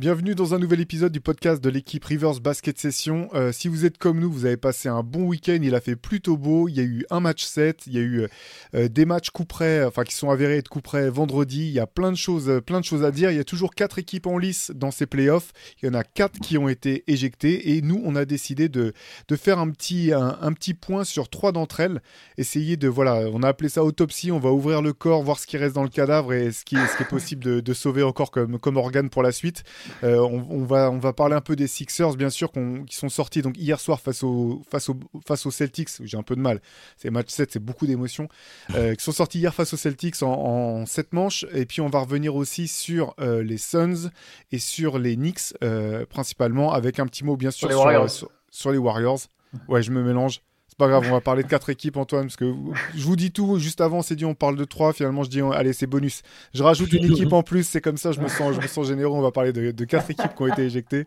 Bienvenue dans un nouvel épisode du podcast de l'équipe Rivers Basket Session. Euh, si vous êtes comme nous, vous avez passé un bon week-end, il a fait plutôt beau, il y a eu un match 7, il y a eu euh, des matchs coup près, enfin qui sont avérés être coup près vendredi, il y a plein de choses, euh, plein de choses à dire, il y a toujours quatre équipes en lice dans ces playoffs, il y en a quatre qui ont été éjectées et nous on a décidé de, de faire un petit, un, petit point sur trois d'entre elles, essayer de, voilà, on a appelé ça autopsie, on va ouvrir le corps, voir ce qui reste dans le cadavre et ce qui, ce qui est possible de, de sauver encore comme, comme organe pour la suite. Euh, on, on va, on va parler un peu des Sixers, bien sûr, qui sont sortis donc hier soir face, au, face, au, face aux Celtics. J'ai un peu de mal. C'est match 7, c'est beaucoup d'émotions. Euh, qui sont sortis hier face aux Celtics en, en 7 manches. Et puis on va revenir aussi sur euh, les Suns et sur les Knicks, euh, principalement, avec un petit mot, bien sûr, les sur, Warriors. sur- sur les Warriors. Ouais, je me mélange. Pas grave, on va parler de quatre équipes, Antoine, parce que je vous dis tout. Juste avant, c'est dit, on parle de trois. Finalement, je dis, allez, c'est bonus. Je rajoute une équipe en plus, c'est comme ça, je me sens, je me sens généreux. On va parler de, de quatre équipes qui ont été éjectées.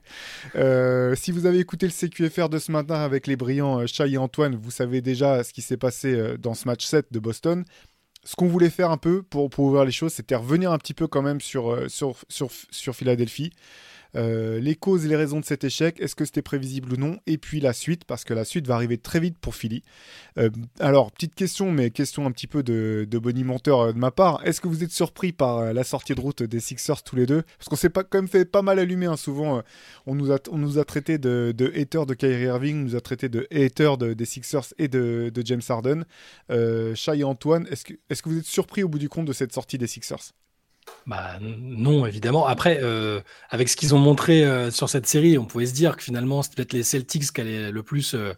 Euh, si vous avez écouté le CQFR de ce matin avec les brillants euh, Shai et Antoine, vous savez déjà ce qui s'est passé euh, dans ce match 7 de Boston. Ce qu'on voulait faire un peu pour, pour ouvrir les choses, c'était revenir un petit peu quand même sur, sur, sur, sur Philadelphie. Euh, les causes et les raisons de cet échec, est-ce que c'était prévisible ou non? Et puis la suite, parce que la suite va arriver très vite pour Philly. Euh, alors, petite question, mais question un petit peu de, de bonimenteur euh, de ma part. Est-ce que vous êtes surpris par la sortie de route des Sixers tous les deux? Parce qu'on s'est pas, quand même fait pas mal allumer, hein, souvent. on, nous a, on traité de, haters de Kyrie Irving, on nous a traité de haters de- des Sixers et de, James Harden. Shai et Antoine, est-ce que vous êtes surpris au bout du compte de cette sortie des Sixers? Bah non, évidemment. Après, euh, avec ce qu'ils ont montré euh, sur cette série, on pouvait se dire que finalement, c'est peut-être les Celtics qui allaient le plus. euh,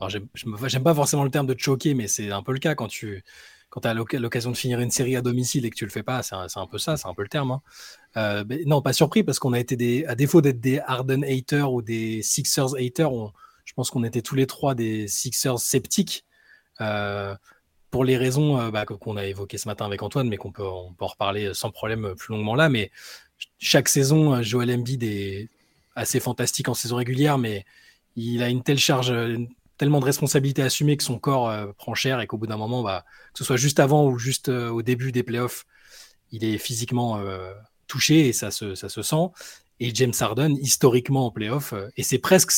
Alors, j'aime pas forcément le terme de choquer, mais c'est un peu le cas quand tu quand as l'occasion de finir une série à domicile et que tu le fais pas. C'est un, un peu ça, c'est un peu le terme. hein. Euh, non, pas surpris parce qu'on a été à défaut d'être des Harden haters ou des Sixers haters, je pense qu'on était tous les trois des Sixers sceptiques. Euh, pour les raisons euh, bah, qu'on a évoquées ce matin avec Antoine, mais qu'on peut, on peut en reparler sans problème euh, plus longuement là. Mais ch- chaque saison, euh, Joel Embiid est assez fantastique en saison régulière, mais il a une telle charge, euh, tellement de responsabilités à assumer que son corps euh, prend cher et qu'au bout d'un moment, bah, que ce soit juste avant ou juste euh, au début des playoffs, il est physiquement euh, touché et ça se, sent. Et James Harden, historiquement en playoff, euh, et c'est presque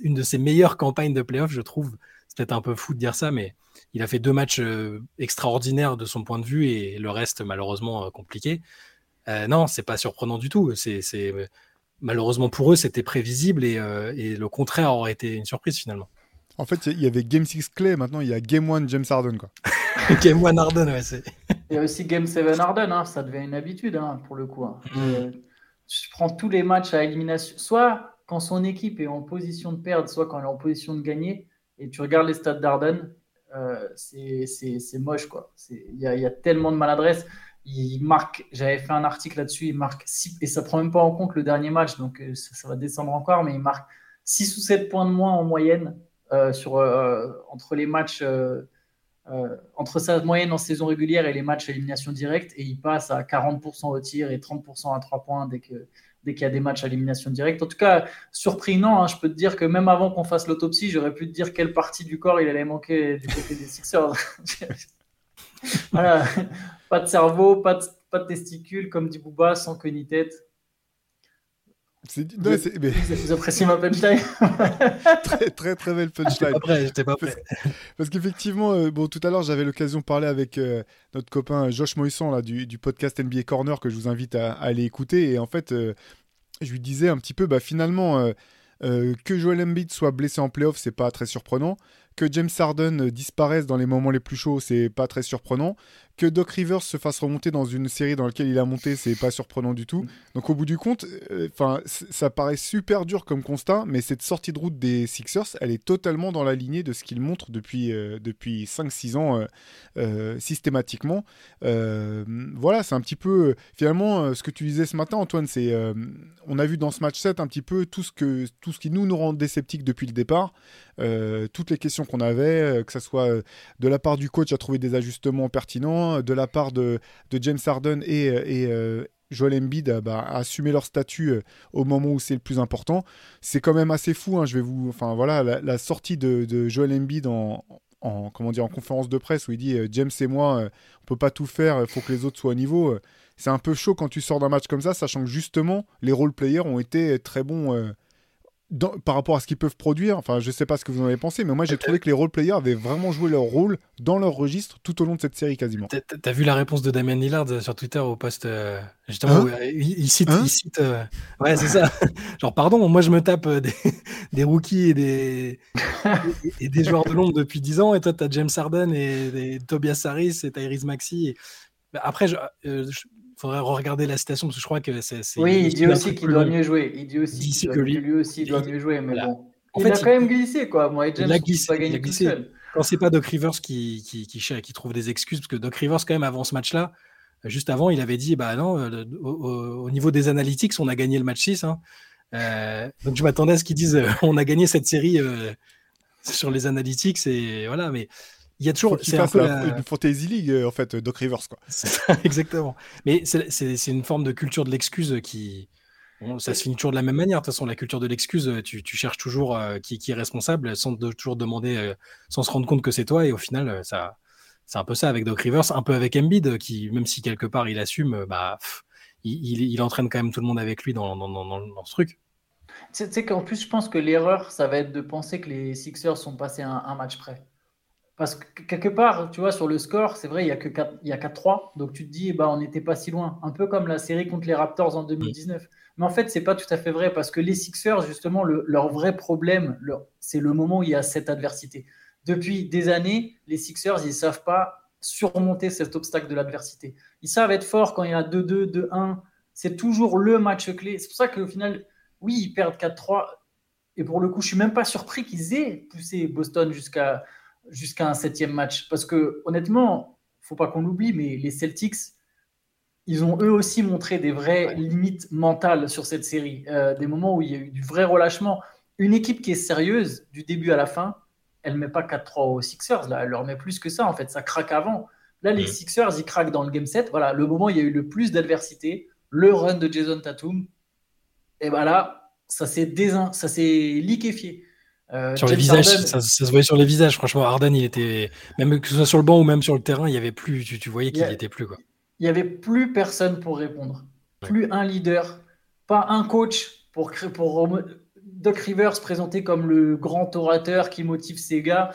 une de ses meilleures campagnes de playoff, je trouve. C'est peut-être un peu fou de dire ça, mais il a fait deux matchs euh, extraordinaires de son point de vue et le reste malheureusement euh, compliqué. Euh, non, c'est pas surprenant du tout. C'est, c'est malheureusement pour eux, c'était prévisible et, euh, et le contraire aurait été une surprise finalement. En fait, il y avait Game 6 Clay, maintenant il y a Game 1 James Harden. Quoi. Game One Harden, ouais, c'est. Il y a aussi Game 7 Harden, hein, ça devient une habitude hein, pour le coup. hein. Mm. Euh, je prends tous les matchs à élimination, soit quand son équipe est en position de perdre, soit quand elle est en position de gagner, et tu regardes les stats d'Harden, euh, c'est moche. quoi. Il y, a- tellement de maladresse. Il marque, j'avais fait un article là-dessus, il marque 6, et ça prend même pas en compte le dernier match, donc euh, ça, va descendre encore, mais il marque 6 ou 7 points de moins en moyenne euh, sur, euh, entre les matchs. entre sa moyenne en saison régulière et les matchs élimination directe, et il passe à 40% au tir et 30% à 3 points dès que dès qu'il y a des matchs à élimination directe. En tout cas, surpris, non, hein, je peux te dire que même avant qu'on fasse l'autopsie, j'aurais pu te dire quelle partie du corps il allait manquer du côté des Sixers. voilà, pas de cerveau, pas de, pas de testicules, comme dit Booba, sans queue ni tête. C'est- non, mais- Vous, appréciez ma punchline très, très, très belle punchline. Pas prêt, j'étais pas prêt. Parce qu'effectivement, euh, bon, tout à l'heure, j'avais l'occasion de parler avec euh, notre copain Josh Moisson là, du, du podcast NBA Corner que je vous invite à, à aller écouter. Et en fait, euh, je lui disais un petit peu, bah, finalement, euh, euh, que Joel Embiid soit blessé en playoff, c'est pas très surprenant. Que James Harden euh, disparaisse dans les moments les plus chauds, c'est pas très surprenant. Que Doc Rivers se fasse remonter dans une série dans laquelle il a monté, c'est pas surprenant du tout. Donc au bout du compte, euh, ça paraît super dur comme constat, mais cette sortie de route des Sixers, elle est totalement dans la lignée de ce qu'ils montrent depuis, euh, depuis 5-6 ans euh, systématiquement. Voilà, c'est un petit peu, finalement, ce que tu disais ce matin, Antoine, c'est, on a vu dans ce match 7 un petit peu tout ce, que, tout ce qui nous nous rend sceptiques depuis le départ. Euh, toutes les questions qu'on avait, euh, que ce soit euh, de la part du coach à trouver des ajustements pertinents, de la part de, James Harden et, et Joel Embiid bah, à assumer leur statut au moment où c'est le plus important. C'est quand même assez fou. Hein, je vais vous, enfin voilà, la, sortie de, de, Joel Embiid en, en, comment dire, en conférence de presse où il dit James et moi, on peut pas tout faire, il faut que les autres soient au niveau. c'est un peu chaud quand tu sors d'un match comme ça, sachant que justement les role players ont été très bons par rapport à ce qu'ils peuvent produire, enfin je sais pas ce que vous en avez pensé, mais moi j'ai trouvé que les role-players avaient vraiment joué leur rôle dans leur registre tout au long de cette série quasiment. T'as vu la réponse de Damien Lillard euh, sur Twitter au post euh, justement hein euh, il, cite, hein ouais c'est ça, genre pardon moi je me tape des, rookies et des et, des joueurs de l'ombre depuis 10 ans et toi t'as James Harden et, Tobias Harris et Tyrese Maxi et... Bah, après je, faudrait regarder la citation parce que je crois que c'est. Oui, il dit aussi qu'il doit mieux jouer. Il dit aussi que lui, aussi doit mieux jouer, mais bon. En il fait, a quand même glissé, quoi. Moi, James, il a glissé. Pas gagné glissé. Quand c'est pas Doc Rivers qui, qui, qui, qui, trouve des excuses, parce que Doc Rivers, quand même, avant ce match-là, juste avant, il avait dit bah non, euh, au, niveau des analytics, on a gagné le match 6. Hein. Euh, donc je m'attendais à ce qu'ils disent euh, on a gagné cette série sur les analytics et voilà, mais il y a toujours. C'est un peu une fantasy league en fait, Doc Rivers quoi. exactement. Mais c'est une forme de culture de l'excuse qui. ça se finit toujours de la même manière. De toute façon, la culture de l'excuse, tu, tu, cherches toujours euh, qui, qui, est responsable sans de, toujours demander, euh, sans se rendre compte que c'est toi. Et au final, euh, ça, c'est un peu ça avec Doc Rivers, un peu avec Embiid, qui, même si quelque part il assume, bah, il, il, entraîne quand même tout le monde avec lui dans, dans, dans, dans ce truc. Tu sais qu'en plus, je pense que l'erreur, ça va être de penser que les Sixers sont passés un, un match près. Parce que quelque part, tu vois, sur le score, c'est vrai, il y a que 4, il y a 4-3. Donc tu te dis, bah, on n'était pas si loin. Un peu comme la série contre les Raptors en 2019. Mais en fait, c'est pas tout à fait vrai parce que les Sixers, justement, leur vrai problème, c'est le moment où il y a cette adversité. Depuis des années, les Sixers, ils ne savent pas surmonter cet obstacle de l'adversité. Ils savent être forts quand il y a 2-2, 2-1. C'est toujours le match clé. C'est pour ça qu'au final, oui, ils perdent 4-3. Et pour le coup, je suis même pas surpris qu'ils aient poussé Boston jusqu'à jusqu'à un septième match. Parce que honnêtement, faut pas qu'on l'oublie, mais les Celtics, ils ont eux aussi montré des vraies limites mentales sur cette série. Euh, des moments où il y a eu du vrai relâchement. Une équipe qui est sérieuse du début à la fin, elle ne met pas 4-3 aux Sixers. Là, elle leur met plus que ça. En fait, ça craque avant. Là, les Sixers, ils craquent dans le game set. Voilà, le moment où il y a eu le plus d'adversité, le run de Jason Tatum. Et voilà, ça s'est liquéfié. Euh, sur les visages, ça, se voyait sur les visages. Franchement, Harden, il était même que ce soit sur le banc ou même sur le terrain, il y avait plus. Tu, voyais qu'il n'y était plus quoi. Il y avait plus personne pour répondre, plus un leader, pas un coach pour pour Doc Rivers présenté comme le grand orateur qui motive ses gars.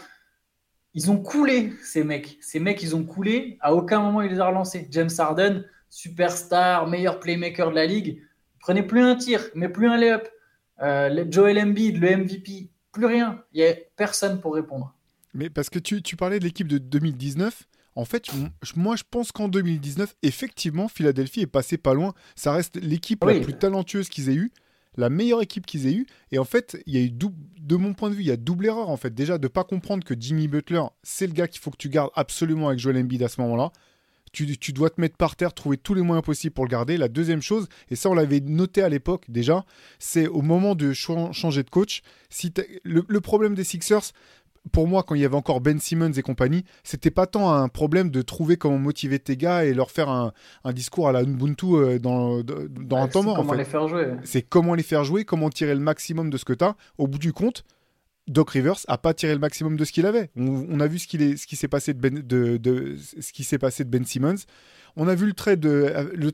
Ils ont coulé ces mecs. Ces mecs, ils ont coulé. À aucun moment il les a relancés. James Harden, superstar, meilleur playmaker de la ligue, prenait plus un tir, mais plus un layup. Euh, Joel Embiid, le MVP, plus rien. Il n'y a personne pour répondre. Mais parce que tu, parlais de l'équipe de 2019. En fait, moi, je pense qu'en 2019, effectivement, Philadelphie est passé pas loin. Ça reste l'équipe la plus talentueuse qu'ils aient eue, la meilleure équipe qu'ils aient eue. Et en fait, il y a eu de mon point de vue, il y a double erreur en fait. Déjà, de pas comprendre que Jimmy Butler, c'est le gars qu'il faut que tu gardes absolument avec Joel Embiid à ce moment-là tu, dois te mettre par terre, trouver tous les moyens possibles pour le garder. La deuxième chose, et ça on l'avait noté à l'époque déjà, c'est au moment de changer de coach. Si le, problème des Sixers, pour moi, quand il y avait encore Ben Simmons et compagnie, c'était pas tant un problème de trouver comment motiver tes gars et leur faire un, discours à la Ubuntu euh, dans, un temps mort. Comment les faire jouer. C'est comment les faire jouer, comment tirer le maximum de ce que tu as. Au bout du compte, Doc Rivers a pas tiré le maximum de ce qu'il avait. On, a vu ce qui s'est passé de, ben, Simmons. On a vu le trade,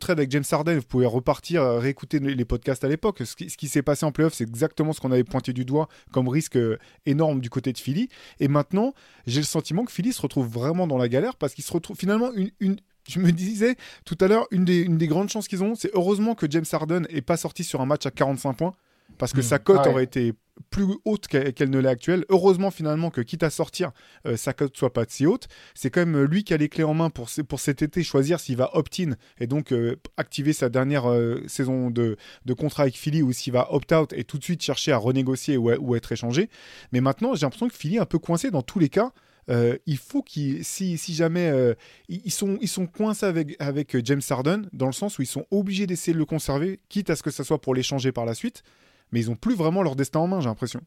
avec James Harden. Vous pouvez repartir, euh, réécouter les podcasts à l'époque. Ce qui, s'est passé en playoff, c'est exactement ce qu'on avait pointé du doigt comme risque euh, énorme du côté de Philly. Et maintenant, j'ai le sentiment que Philly se retrouve vraiment dans la galère parce qu'il se retrouve finalement une, je me disais tout à l'heure, une des, une des grandes chances qu'ils ont, c'est heureusement que James Harden n'est pas sorti sur un match à 45 points parce que hmm. sa cote ah aurait été plus haute qu'elle ne l'est actuelle. Heureusement finalement que quitte à sortir, euh, sa cote soit pas si haute. C'est quand même euh, lui qui a les clés en main pour, pour cet été choisir s'il va opt-in et donc euh, activer sa dernière saison de, de, contrat avec Philly ou s'il va opt-out et tout de suite chercher à renégocier ou, ou être échangé. Mais maintenant j'ai l'impression que Philly est un peu coincé dans tous les cas. il faut qu'ils, si, si, jamais ils, sont, ils sont coincés avec, avec James Harden, dans le sens où ils sont obligés d'essayer de le conserver, quitte à ce que ça soit pour l'échanger par la suite mais ils n'ont plus vraiment leur destin en main, j'ai l'impression.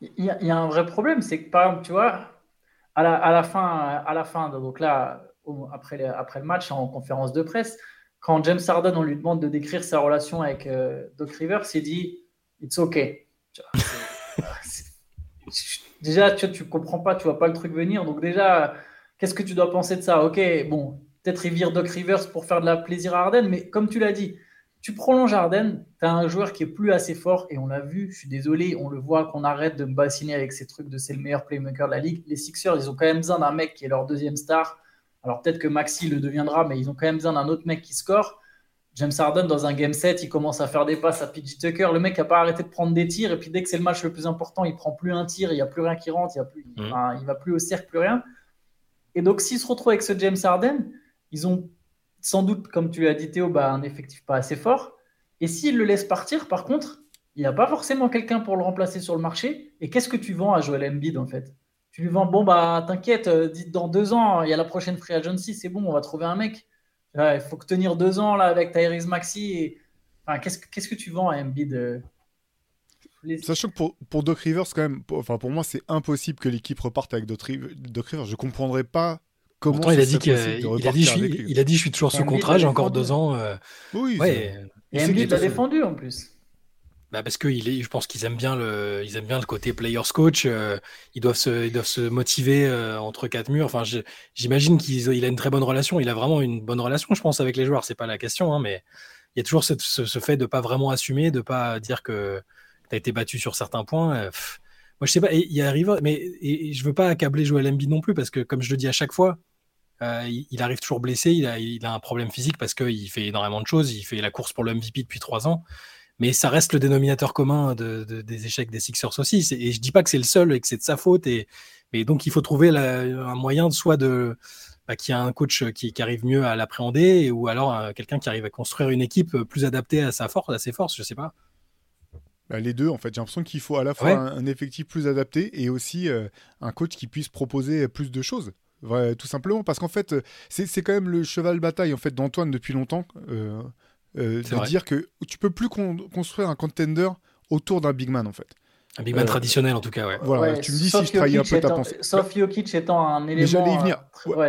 Il y, a, un vrai problème, c'est que par exemple, tu vois, à la, fin, à la fin, donc là, après, après le match en conférence de presse, quand James Harden, on lui demande de décrire sa relation avec euh, Doc Rivers, il dit It's okay. déjà, tu ne comprends pas, tu vois pas le truc venir. Donc, déjà, qu'est-ce que tu dois penser de ça? Ok, bon, peut-être il vire Doc Rivers pour faire de la plaisir à Harden, mais comme tu l'as dit, tu prolonges Harden, tu as un joueur qui est plus assez fort, et on l'a vu, je suis désolé, on le voit qu'on arrête de me bassiner avec ces trucs de c'est le meilleur playmaker de la ligue. Les Sixers, ils ont quand même besoin d'un mec qui est leur deuxième star. Alors peut-être que Maxi le deviendra, mais ils ont quand même besoin d'un autre mec qui score. James Harden, dans un game set, il commence à faire des passes à PJ Tucker. Le mec n'a pas arrêté de prendre des tirs, et puis dès que c'est le match le plus important, il prend plus un tir, il n'y a plus rien qui rentre, il ne plus, mm. il va plus au cercle, plus rien. Et donc s'ils se retrouvent avec ce James Harden, ils ont sans doute, comme tu l'as dit Théo, bah, un effectif pas assez fort. Et s'il le laisse partir, par contre, il n'y a pas forcément quelqu'un pour le remplacer sur le marché. Et qu'est-ce que tu vends à Joel Embiid en fait? Tu lui vends, bon, bah t'inquiète, euh, dans deux ans, il y a la prochaine free agency, c'est bon, on va trouver un mec. il faut que tenir deux ans là avec Tyrese Maxi. Enfin, qu'est-ce, que tu vends à Embiid euh? Sachant que pour, Doc Rivers, quand même, pour, enfin, pour moi, c'est impossible que l'équipe reparte avec Doc, Rivers. Je ne comprendrais pas comment. il a, dit qu'il il a dit, je il a dit je suis toujours sous contrat, j'ai encore deux ans. Euh... Oui, ouais, et Embiid l'a défendu en plus. Bah parce que il est, je pense qu'ils aiment bien le, ils aiment bien le côté players coach. Euh, ils doivent se, ils doivent se motiver euh, entre quatre murs. Enfin, j'imagine qu'il a une très bonne relation. Il a vraiment une bonne relation, je pense, avec les joueurs. C'est pas la question, hein, mais il y a toujours ce, ce, fait de pas vraiment assumer, de pas dire que tu as été battu sur certains points. Euh, moi, je sais pas. Il arrive, mais et, je veux pas accabler Joel Embiid non plus parce que, comme je le dis à chaque fois, euh, il, arrive toujours blessé, il a, un problème physique parce qu'il fait énormément de choses, il fait la course pour le MVP depuis trois ans, mais ça reste le dénominateur commun des échecs des Sixers aussi. Et je dis pas que c'est le seul et que c'est de sa faute, et, mais donc il faut trouver un moyen soit de bah, qu'il y a un coach qui, arrive mieux à l'appréhender, ou alors euh, quelqu'un qui arrive à construire une équipe plus adaptée à sa force, à ses forces, je sais pas. Bah, les deux, en fait, j'ai l'impression qu'il faut à la fois un, effectif plus adapté et aussi euh, un coach qui puisse proposer plus de choses tout simplement, parce qu'en fait, c'est quand même le cheval bataille en fait d'Antoine depuis longtemps, euh, euh, de dire que tu peux plus construire un contender autour d'un big man en fait. Un big man euh, traditionnel en tout cas, ouais. Voilà, tu me dis si je trahis un peu ta pensée. Sauf Jokic étant un élément y venir.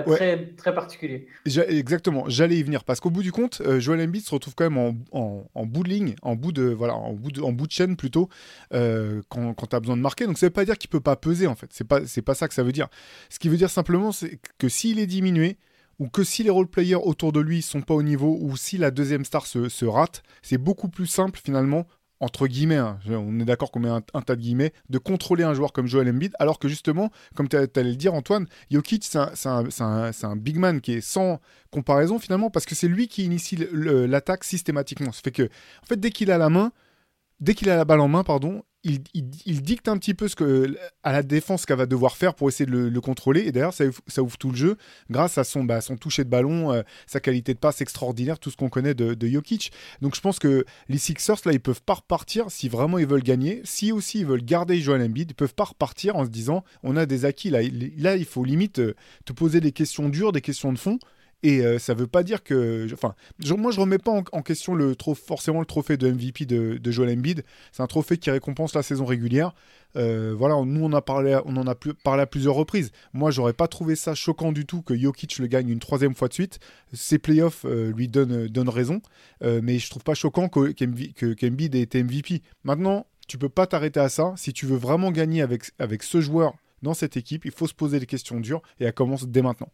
Très, très, particulier. Exactement, j'allais y venir parce qu'au bout du compte, euh, Joel Embiid se retrouve quand même en, en, en, bout de ligne, en bout de, voilà, en bout de, en bout de chaîne plutôt, euh, quand, quand tu as besoin de marquer. Donc ça veut pas dire qu'il peut pas peser en fait. C'est pas, c'est pas ça que ça veut dire. Ce qui veut dire simplement, c'est que s'il est diminué, ou que si les role-players autour de lui sont pas au niveau, ou si la deuxième star se, se rate, c'est beaucoup plus simple finalement entre guillemets, hein, on est d'accord qu'on met un, tas de guillemets, de contrôler un joueur comme Joel Embiid, alors que justement, comme tu allais le dire Antoine, Jokic, c'est un, big man qui est sans comparaison finalement, parce que c'est lui qui initie l'attaque systématiquement. Ça fait que, en fait, dès qu'il a la main, dès qu'il a la balle en main, pardon, il, dicte un petit peu ce que, à la défense qu'elle va devoir faire pour essayer de le, contrôler. Et d'ailleurs, ça, ouvre tout le jeu grâce à son, bah, son toucher de ballon, euh, sa qualité de passe extraordinaire, tout ce qu'on connaît de, de, Jokic. Donc je pense que les Sixers, là, ils peuvent pas repartir si vraiment ils veulent gagner. Si aussi ils veulent garder Joel Embiid, ils peuvent pas repartir en se disant on a des acquis. Là, là il faut limite euh, te poser des questions dures, des questions de fond. Et euh, ça veut pas dire que. Enfin, moi, je remets pas en, question le, forcément le trophée de MVP de, de Joel Embiid. C'est un trophée qui récompense la saison régulière. Euh, voilà, nous, on, a parlé, en a parlé à plusieurs reprises. Moi, j'aurais pas trouvé ça choquant du tout que Jokic le gagne une troisième fois de suite. Ses playoffs euh, lui donnent, raison. mais je trouve pas choquant qu'Embiid ait été MVP. Maintenant, tu peux pas t'arrêter à ça. Si tu veux vraiment gagner avec, avec ce joueur dans cette équipe, il faut se poser des questions dures et elle commence dès maintenant.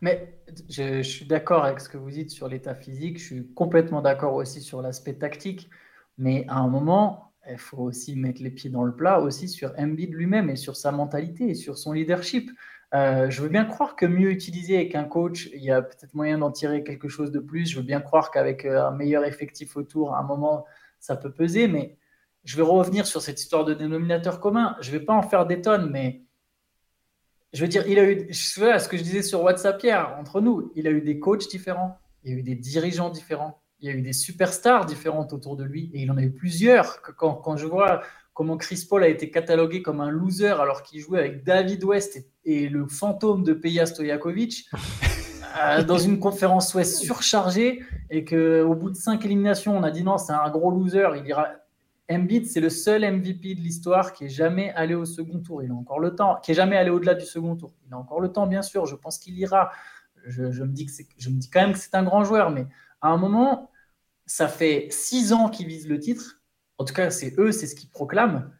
Mais je, suis d'accord avec ce que vous dites sur l'état physique. Je suis complètement d'accord aussi sur l'aspect tactique. Mais à un moment, il faut aussi mettre les pieds dans le plat aussi sur Embiid lui-même et sur sa mentalité et sur son leadership. Euh, je veux bien croire que mieux utiliser avec un coach, il y a peut-être moyen d'en tirer quelque chose de plus. Je veux bien croire qu'avec euh, un meilleur effectif autour, à un moment, ça peut peser. Mais je vais revenir sur cette histoire de dénominateur commun. Je ne vais pas en faire des tonnes, mais je veux dire, il a eu, je ce que je disais sur WhatsApp hier, entre nous, il a eu des coachs différents, il y a eu des dirigeants différents, il y a eu des superstars différentes autour de lui, et il en a eu plusieurs. Quand, quand je vois comment Chris Paul a été catalogué comme un loser alors qu'il jouait avec David West et, le fantôme de Peja Stojakovic, euh, dans une conférence Ouest surchargée, et qu'au bout de cinq éliminations, on a dit non, c'est un gros loser, il ira Embiid, c'est le seul MVP de l'histoire qui est jamais allé au second tour. Il a encore le temps, qui est jamais allé au-delà du second tour. Il a encore le temps, bien sûr. Je pense qu'il ira. Je, me dis que je me dis quand même que c'est un grand joueur, mais à un moment, ça fait six ans qu'ils visent le titre. En tout cas, c'est eux, c'est ce qu'ils proclament.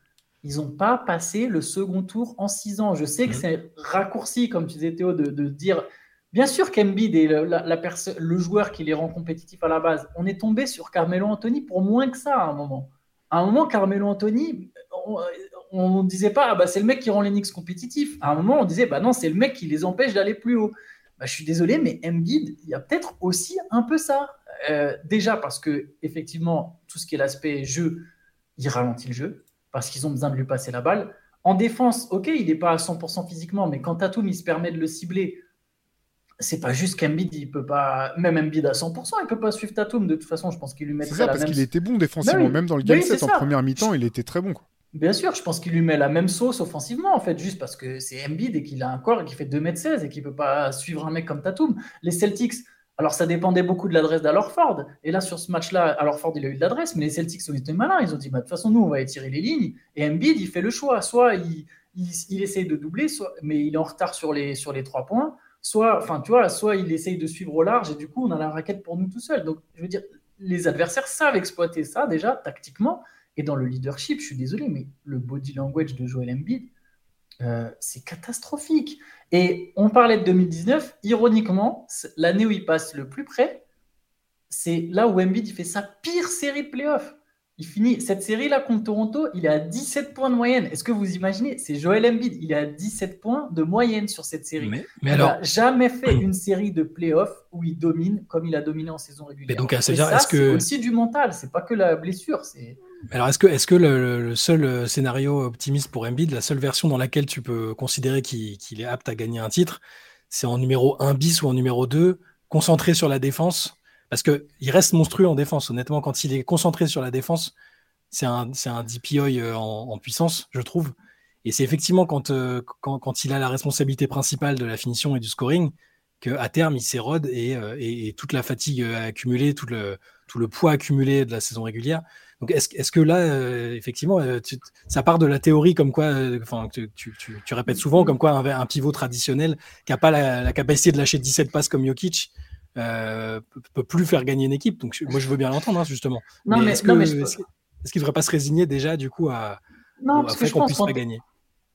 Ils n'ont pas passé le second tour en six ans. Je sais que mmh. c'est raccourci, comme tu disais Théo, de, dire. Bien sûr qu'Embiid est le, la, le joueur qui les rend compétitifs à la base. On est tombé sur Carmelo Anthony pour moins que ça à un moment. À un moment, Carmelo Anthony, on ne disait pas, ah bah, c'est le mec qui rend les Knicks compétitifs. À un moment, on disait, bah non, c'est le mec qui les empêche d'aller plus haut. Bah, je suis désolé, mais Embiid, il y a peut-être aussi un peu ça. Euh, déjà parce que, effectivement, tout ce qui est l'aspect jeu, il ralentit le jeu, parce qu'ils ont besoin de lui passer la balle. En défense, ok, il n'est pas à 100% physiquement, mais quand Tatum, il se permet de le cibler, c'est pas juste qu'Embiid, il peut pas, même Embiid à 100%, il peut pas suivre Tatum. De toute façon, je pense qu'il lui met. C'est ça, parce qu'il était bon défensivement, même dans le game 7 en première mi-temps, il était très bon. Quoi. Bien sûr, je pense qu'il lui met la même sauce offensivement, en fait, juste parce que c'est Embiid et qu'il a un corps et qu'il fait 2m16 et qu'il peut pas suivre un mec comme Tatum. Les Celtics, alors ça dépendait beaucoup de l'adresse d'Alorford. Et là, sur ce match-là, Alorford, il a eu de l'adresse, mais les Celtics ont été malins. Ils ont dit, bah, de toute façon, nous, on va étirer les lignes. Et Embiid, il fait le choix. Soit il, il, essaye de doubler, soit, mais il est en retard sur les, sur les trois points soit, enfin, tu vois, soit il essaye de suivre au large et du coup, on a la raquette pour nous tout seul. Donc, je veux dire, les adversaires savent exploiter ça déjà tactiquement et dans le leadership. Je suis désolé, mais le body language de Joel Embiid, euh, c'est catastrophique. Et on parlait de 2019. Ironiquement, l'année où il passe le plus près, c'est là où Embiid fait sa pire série de playoffs. Il finit cette série-là contre Toronto, il est à 17 points de moyenne. Est-ce que vous imaginez C'est Joel Embiid, il est à 17 points de moyenne sur cette série. Mais, il n'a jamais fait une série de playoffs où il domine comme il a dominé en saison régulière. Mais donc, c'est que... aussi du mental, c'est pas que la blessure. C'est... Alors, est-ce que, est-ce que le, seul euh, scénario optimiste pour Embiid, la seule version dans laquelle tu peux considérer qu'il, qu'il est apte à gagner un titre, c'est en numéro 1 bis ou en numéro 2, concentré sur la défense parce qu'il reste monstrueux en défense. Honnêtement, quand il est concentré sur la défense, c'est un, un DPOI euh, en, puissance, je trouve. Et c'est effectivement quand, euh, quand, quand, il a la responsabilité principale de la finition et du scoring qu'à terme, il s'érode et, euh, et, toute la fatigue accumulée, tout le, tout le poids accumulé de la saison régulière. Donc, est-ce, est-ce que là, effectivement, ça part de la théorie comme quoi, tu, tu, tu, répètes souvent comme quoi un, pivot traditionnel qui n'a pas la, la, capacité de lâcher 17 passes comme Jokic, euh, peut plus faire gagner une équipe. Donc moi je veux bien l'entendre hein, justement. Non, mais, est-ce qu'il ne devrait pas se résigner déjà du coup à, non, parce que je pense puisse pas gagner?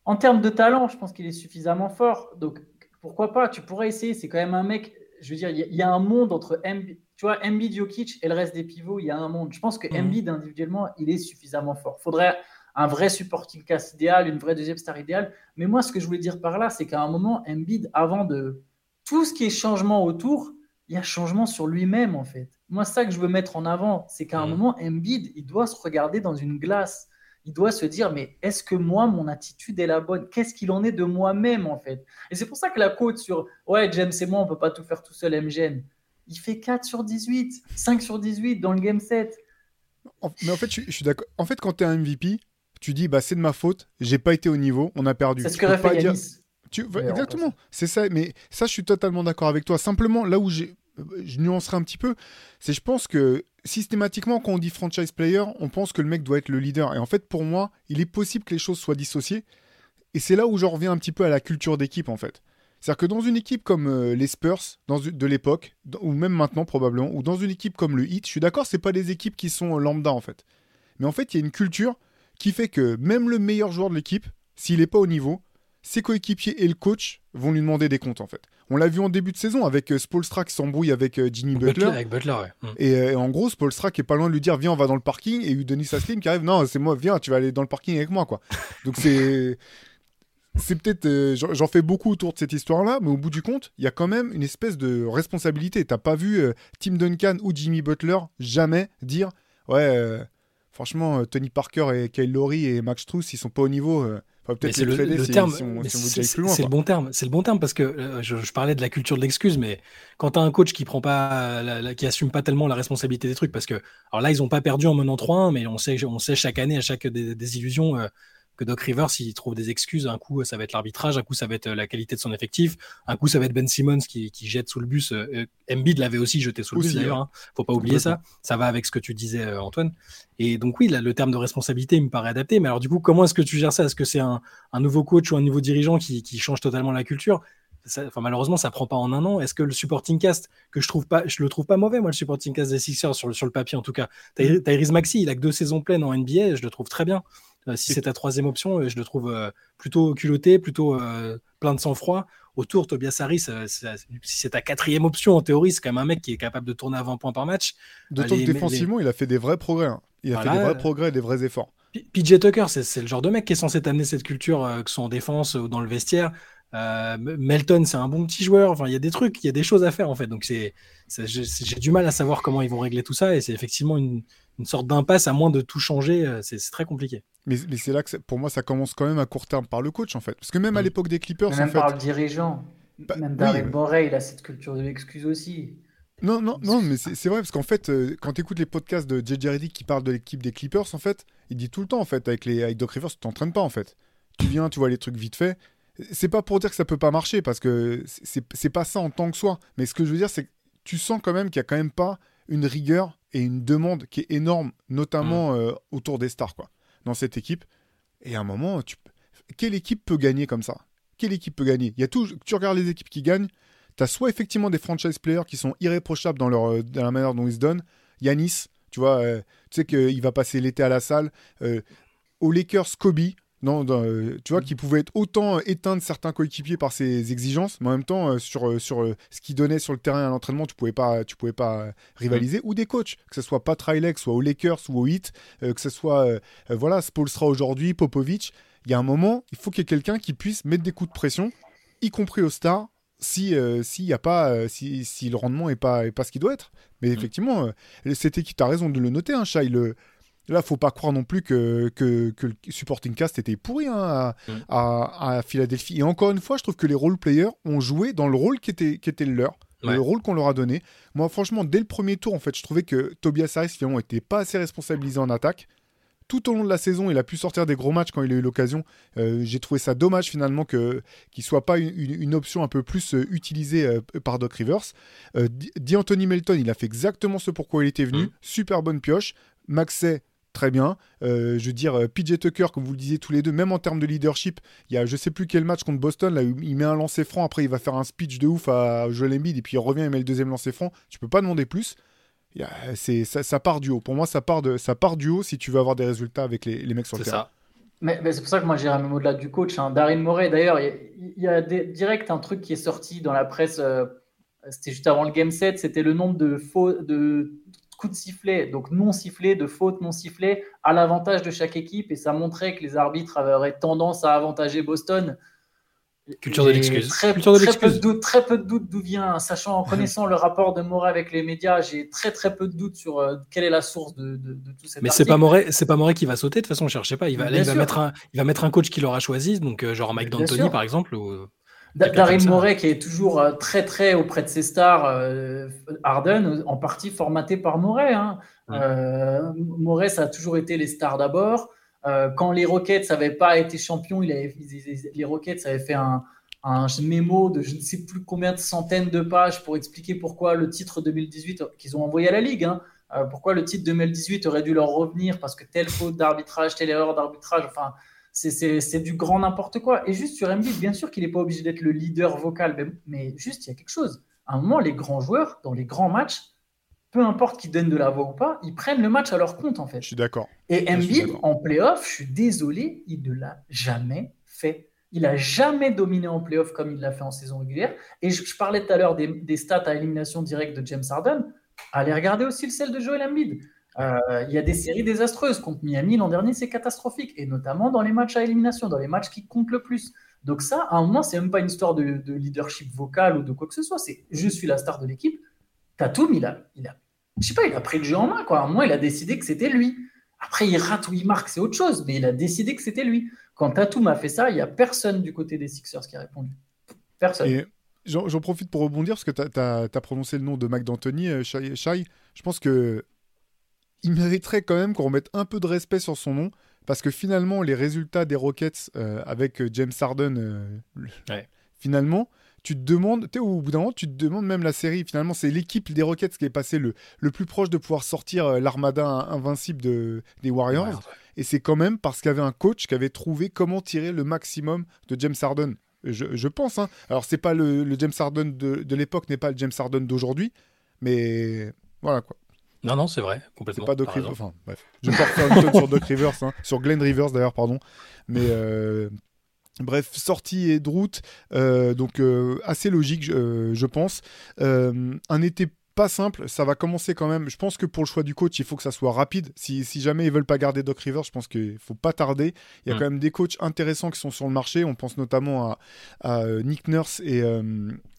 En termes de talent, je pense qu'il est suffisamment fort. Donc pourquoi pas? Tu pourrais essayer. C'est quand même un mec. Je veux dire, il y, a un monde entre Embiid, tu vois, Embiid, Jokic et le reste des pivots. Il y a un monde. Je pense que mmh. Embiid individuellement, il est suffisamment fort. Faudrait un vrai supporting cast idéal, une vraie deuxième star idéale. Mais moi, ce que je voulais dire par là, c'est qu'à un moment, Embiid, avant de tout ce qui est changement autour, il y a changement sur lui-même en fait. Moi, ça que je veux mettre en avant, c'est qu'à un moment, Embiid, il doit se regarder dans une glace. Il doit se dire, mais est-ce que moi, mon attitude est la bonne? Qu'est-ce qu'il en est de moi-même en fait? Et c'est pour ça que la côte sur, ouais, James et moi, on peut pas tout faire tout seul, MGN. Il fait 4 sur 18, 5 sur 18 dans le game 7. Mais en fait, je, suis d'accord. En fait, quand tu es un MVP, tu dis, bah, c'est de ma faute, j'ai pas été au niveau, on a perdu. C'est ce que fait Yanis. Tu... Exactement, c'est ça. Mais ça, je suis totalement d'accord avec toi. Simplement, là où j'ai je nuancerai un petit peu, c'est je pense que systématiquement quand on dit franchise player, on pense que le mec doit être le leader. Et en fait, pour moi, il est possible que les choses soient dissociées. Et c'est là où j'en reviens un petit peu à la culture d'équipe en fait. C'est-à-dire que dans une équipe comme euh, les Spurs de l'époque, ou même maintenant probablement, ou dans une équipe comme le Heat, je suis d'accord, c'est pas des équipes qui sont lambda en fait. Mais en fait, il y a une culture qui fait que même le meilleur joueur de l'équipe, s'il n'est pas au niveau, ses coéquipiers et le coach vont lui demander des comptes en fait. On l'a vu en début de saison avec euh, Spolstra qui s'embrouille avec euh, Jimmy Butler. Avec Butler, mm. Et, en gros, Spolstra qui est pas loin de lui dire viens, on va dans le parking. Et Denis Saslim qui arrive non, c'est moi, viens, tu vas aller dans le parking avec moi quoi. Donc c'est. C'est peut-être, euh, j'en fais beaucoup autour de cette histoire-là, mais au bout du compte, il y a quand même une espèce de responsabilité. T'as pas vu Tim Duncan ou Jimmy Butler jamais dire, ouais, franchement, Tony Parker et Kyle Lowry et Max Truss, ils sont pas au niveau c'est le, terme, c'est le bon terme, c'est le bon terme parce que euh, je, parlais de la culture de l'excuse, mais quand tu as un coach qui prend pas, qui assume pas tellement la responsabilité des trucs, parce que alors là ils ont pas perdu en menant 3-1, mais on sait, on sait chaque année à chaque des, illusions euh, que Doc Rivers, il trouve des excuses. Un coup, ça va être l'arbitrage, un coup, ça va être la qualité de son effectif, un coup, ça va être Ben Simmons qui, qui jette sous le bus. Euh, Embiid l'avait aussi jeté sous le bus d'ailleurs. Hein. Faut pas oublier ça. Ça va avec ce que tu disais, euh, Antoine. Et donc oui, le terme de responsabilité me paraît adapté. Mais alors du coup, comment est-ce que tu gères ça? Est-ce que c'est un, un, nouveau coach ou un nouveau dirigeant qui, qui change totalement la culture? Enfin, malheureusement, ça prend pas en un an. Est-ce que le supporting cast, que je trouve pas, je le trouve pas mauvais, moi, le supporting cast des Sixers sur le, sur le papier en tout cas. Tyrese Maxi, il a que deux saisons pleines en NBA, je le trouve très bien. Euh, si c'est ta troisième option, euh, je le trouve euh, plutôt culotté, plutôt plein de sang-froid. Autour, Tobias Harris, si c'est ta quatrième option, en théorie, c'est quand même un mec qui est capable de tourner à 20 points par match. D'autant que défensivement, il a fait des vrais progrès. Hein. Il a fait des vrais progrès des vrais efforts. PJ Tucker, c'est le genre de mec qui est censé t'amener cette culture, que ce soit en défense ou dans le vestiaire. Euh, Melton, c'est un bon petit joueur. Enfin, il y a des trucs, il y a des choses à faire en fait. Donc, c'est, j'ai du mal à savoir comment ils vont régler tout ça. Et c'est effectivement une, sorte d'impasse à moins de tout changer. Euh, c'est, très compliqué. Mais, c'est là que pour moi, ça commence quand même à court terme par le coach en fait. Parce que même à mm. l'époque des Clippers, même par le dirigeant, bah, même Daryl Morey, il a cette culture de l'excuse aussi. Non, non, non, mais c'est vrai, parce qu'en fait, euh, quand tu écoutes les podcasts de JJ Reddick qui parle de l'équipe des Clippers, en fait, il dit tout le temps, en fait, avec, les, avec Doc Rivers, tu t'entraînes pas, en fait. Tu viens, tu vois les trucs vite fait, c'est pas pour dire que ça peut pas marcher, parce que c'est pas ça en tant que soi. Mais ce que je veux dire, c'est que tu sens quand même qu'il y a quand même pas une rigueur et une demande qui est énorme, notamment mm. euh, autour des stars, quoi, dans cette équipe. Et à un moment, tu... quelle équipe peut gagner comme ça? Quelle équipe peut gagner? Il y a tout... Tu regardes les équipes qui gagnent, tu as soit effectivement des franchise players qui sont irréprochables dans, leur, euh, dans la manière dont ils se donnent. Yanis, tu vois, euh, tu sais qu'il va passer l'été à la salle. aux Lakers, Kobe, non, euh, tu vois, mm. qui pouvait être autant euh, éteindre certains coéquipiers par ses exigences, mais en même temps, euh, sur, sur ce qu'il donnait sur le terrain à l'entraînement, tu pouvais pas, tu pouvais pas rivaliser. Mm. Ou des coachs, que ce soit Pat Riley, soit aux Lakers ou au Heat, que ce soit, voilà, Spolstra aujourd'hui, Popovic. Il y a un moment, il faut qu'il y ait quelqu'un qui puisse mettre des coups de pression, y compris aux stars, si, s'il y a pas, si, si, le rendement est pas, est pas ce qu'il doit être. Mais mm. effectivement, c'était qui, tu as raison de le noter, hein, Shai, le, Là, faut pas croire non plus que, que, le supporting cast était pourri hein, mm. à, à, Philadelphie. Et encore une fois, je trouve que les role players ont joué dans le rôle qui était, qui était le leur. Le rôle qu'on leur a donné. Moi, franchement, dès le premier tour, en fait, je trouvais que Tobias Harris, finalement, n'était pas assez responsabilisé en attaque. Tout au long de la saison, il a pu sortir des gros matchs quand il a eu l'occasion. Euh, j'ai trouvé ça dommage, finalement, qu'il ne soit pas une, option un peu plus euh, utilisée euh, par Doc Rivers. D'Anthony Melton, il a fait exactement ce pourquoi il était venu. Mm. Super bonne pioche. Maxey, très bien. Euh, je veux dire, euh, PJ Tucker, comme vous le disiez tous les deux, même en termes de leadership, il y a je sais plus quel match contre Boston, là, il met un lancer franc, après il va faire un speech de ouf à Joel Embiid, et puis il revient, il met le deuxième lancer franc. Tu peux pas demander plus. C'est, ça, ça, part du haut. Pour moi, ça part, de, ça part du haut si tu veux avoir des résultats avec les, les mecs sur le terrain. Ça. Mais, mais c'est pour ça que moi j'irai même au-delà du coach. Hein. Darin Moret, d'ailleurs, il y, a direct un truc qui est sorti dans la presse. Euh, c'était juste avant le game set. C'était le nombre de faux, de coup de sifflet, donc non sifflé, de faute non sifflée, à l'avantage de chaque équipe. Et ça montrait que les arbitres avaient tendance à avantager Boston. Culture de l'excuse. Très, Culture de très, peu de doute, très peu de doute d'où vient, sachant en connaissant le rapport de Moret avec les médias, j'ai très très peu de doute sur euh, quelle est la source de, de, de tout Mais c'est pas Moret, c'est pas Moret qui va sauter. De toute façon, je cherchais pas. Il va, il va mettre un, il va mettre un coach qui l'aura choisi, donc euh, genre Mike D'Antoni par exemple. Ou... Daryl Morey qui est toujours euh, très très auprès de ses stars, euh, Harden, en partie formaté par Morey. Hein. Euh, ça a toujours été les stars d'abord. quand les Rockets n'avaient pas été champions, il avait, les Rockets avaient fait un, un, mémo de je ne sais plus combien de centaines de pages pour expliquer pourquoi le titre 2018 qu'ils ont envoyé à la Ligue, hein, pourquoi le titre 2018 aurait dû leur revenir parce que telle faute d'arbitrage, telle erreur d'arbitrage, enfin c'est du grand n'importe quoi. Et juste sur Embiid, bien sûr qu'il n'est pas obligé d'être le leader vocal, mais, juste, il y a quelque chose. À un moment, les grands joueurs, dans les grands matchs, peu importe qu'ils donnent de la voix ou pas, ils prennent le match à leur compte, en fait. Je suis d'accord. Et Embiid, en playoff, je suis désolé, il ne l'a jamais fait. Il n'a jamais dominé en playoff comme il l'a fait en saison régulière. Et je, parlais tout à l'heure des, des, stats à élimination directe de James Harden. Allez regarder aussi le celle de Joel Embiid. Euh, il y a des séries désastreuses. Contre Miami l'an dernier, c'est catastrophique. Et notamment dans les matchs à élimination, dans les matchs qui comptent le plus. Donc ça, à un moment, c'est même pas une histoire de, leadership vocal ou de quoi que ce soit. C'est je suis la star de l'équipe. Tatum, il a, je sais pas, il a pris le jeu en main. Quoi. À un moment, il a décidé que c'était lui. Après, il rate ou il marque, c'est autre chose. Mais il a décidé que c'était lui. Quand Tatum a fait ça, il y a personne du côté des Sixers qui a répondu. Personne. J'en profite pour rebondir parce que tu as, prononcé le nom de Mac D'Antoni, euh, Shai. Je pense que il mériterait quand même qu'on remette un peu de respect sur son nom parce que finalement, les résultats des Rockets euh, avec James Harden, euh, Ouais. finalement, tu te demandes, tu sais, au bout d'un moment, tu te demandes même la série. Finalement, c'est l'équipe des Rockets qui est passée le, le plus proche de pouvoir sortir euh, l'armada invincible de, des Warriors. Et c'est quand même parce qu'il y avait un coach qui avait trouvé comment tirer le maximum de James Harden. Je, je pense. Hein. Alors, c'est pas le, le James Harden de, de l'époque, n'est pas le James Harden d'aujourd'hui. Mais voilà quoi. Non, non, c'est vrai, C'est complètement. pas Doc Rivers. Enfin, bref. Je vais pas refaire une sur Doc Rivers, hein. sur Glenn Rivers d'ailleurs, pardon. Mais euh, bref, sortie et de route, euh, donc euh, assez logique, je, je pense. Un été pas simple, ça va commencer quand même. Je pense que pour le choix du coach, il faut que ça soit rapide. Si, si jamais ils veulent pas garder Doc Rivers, je pense qu'il faut pas tarder. Il y a quand même des coachs intéressants qui sont sur le marché. On pense notamment à, à, euh, Nick Nurse et euh,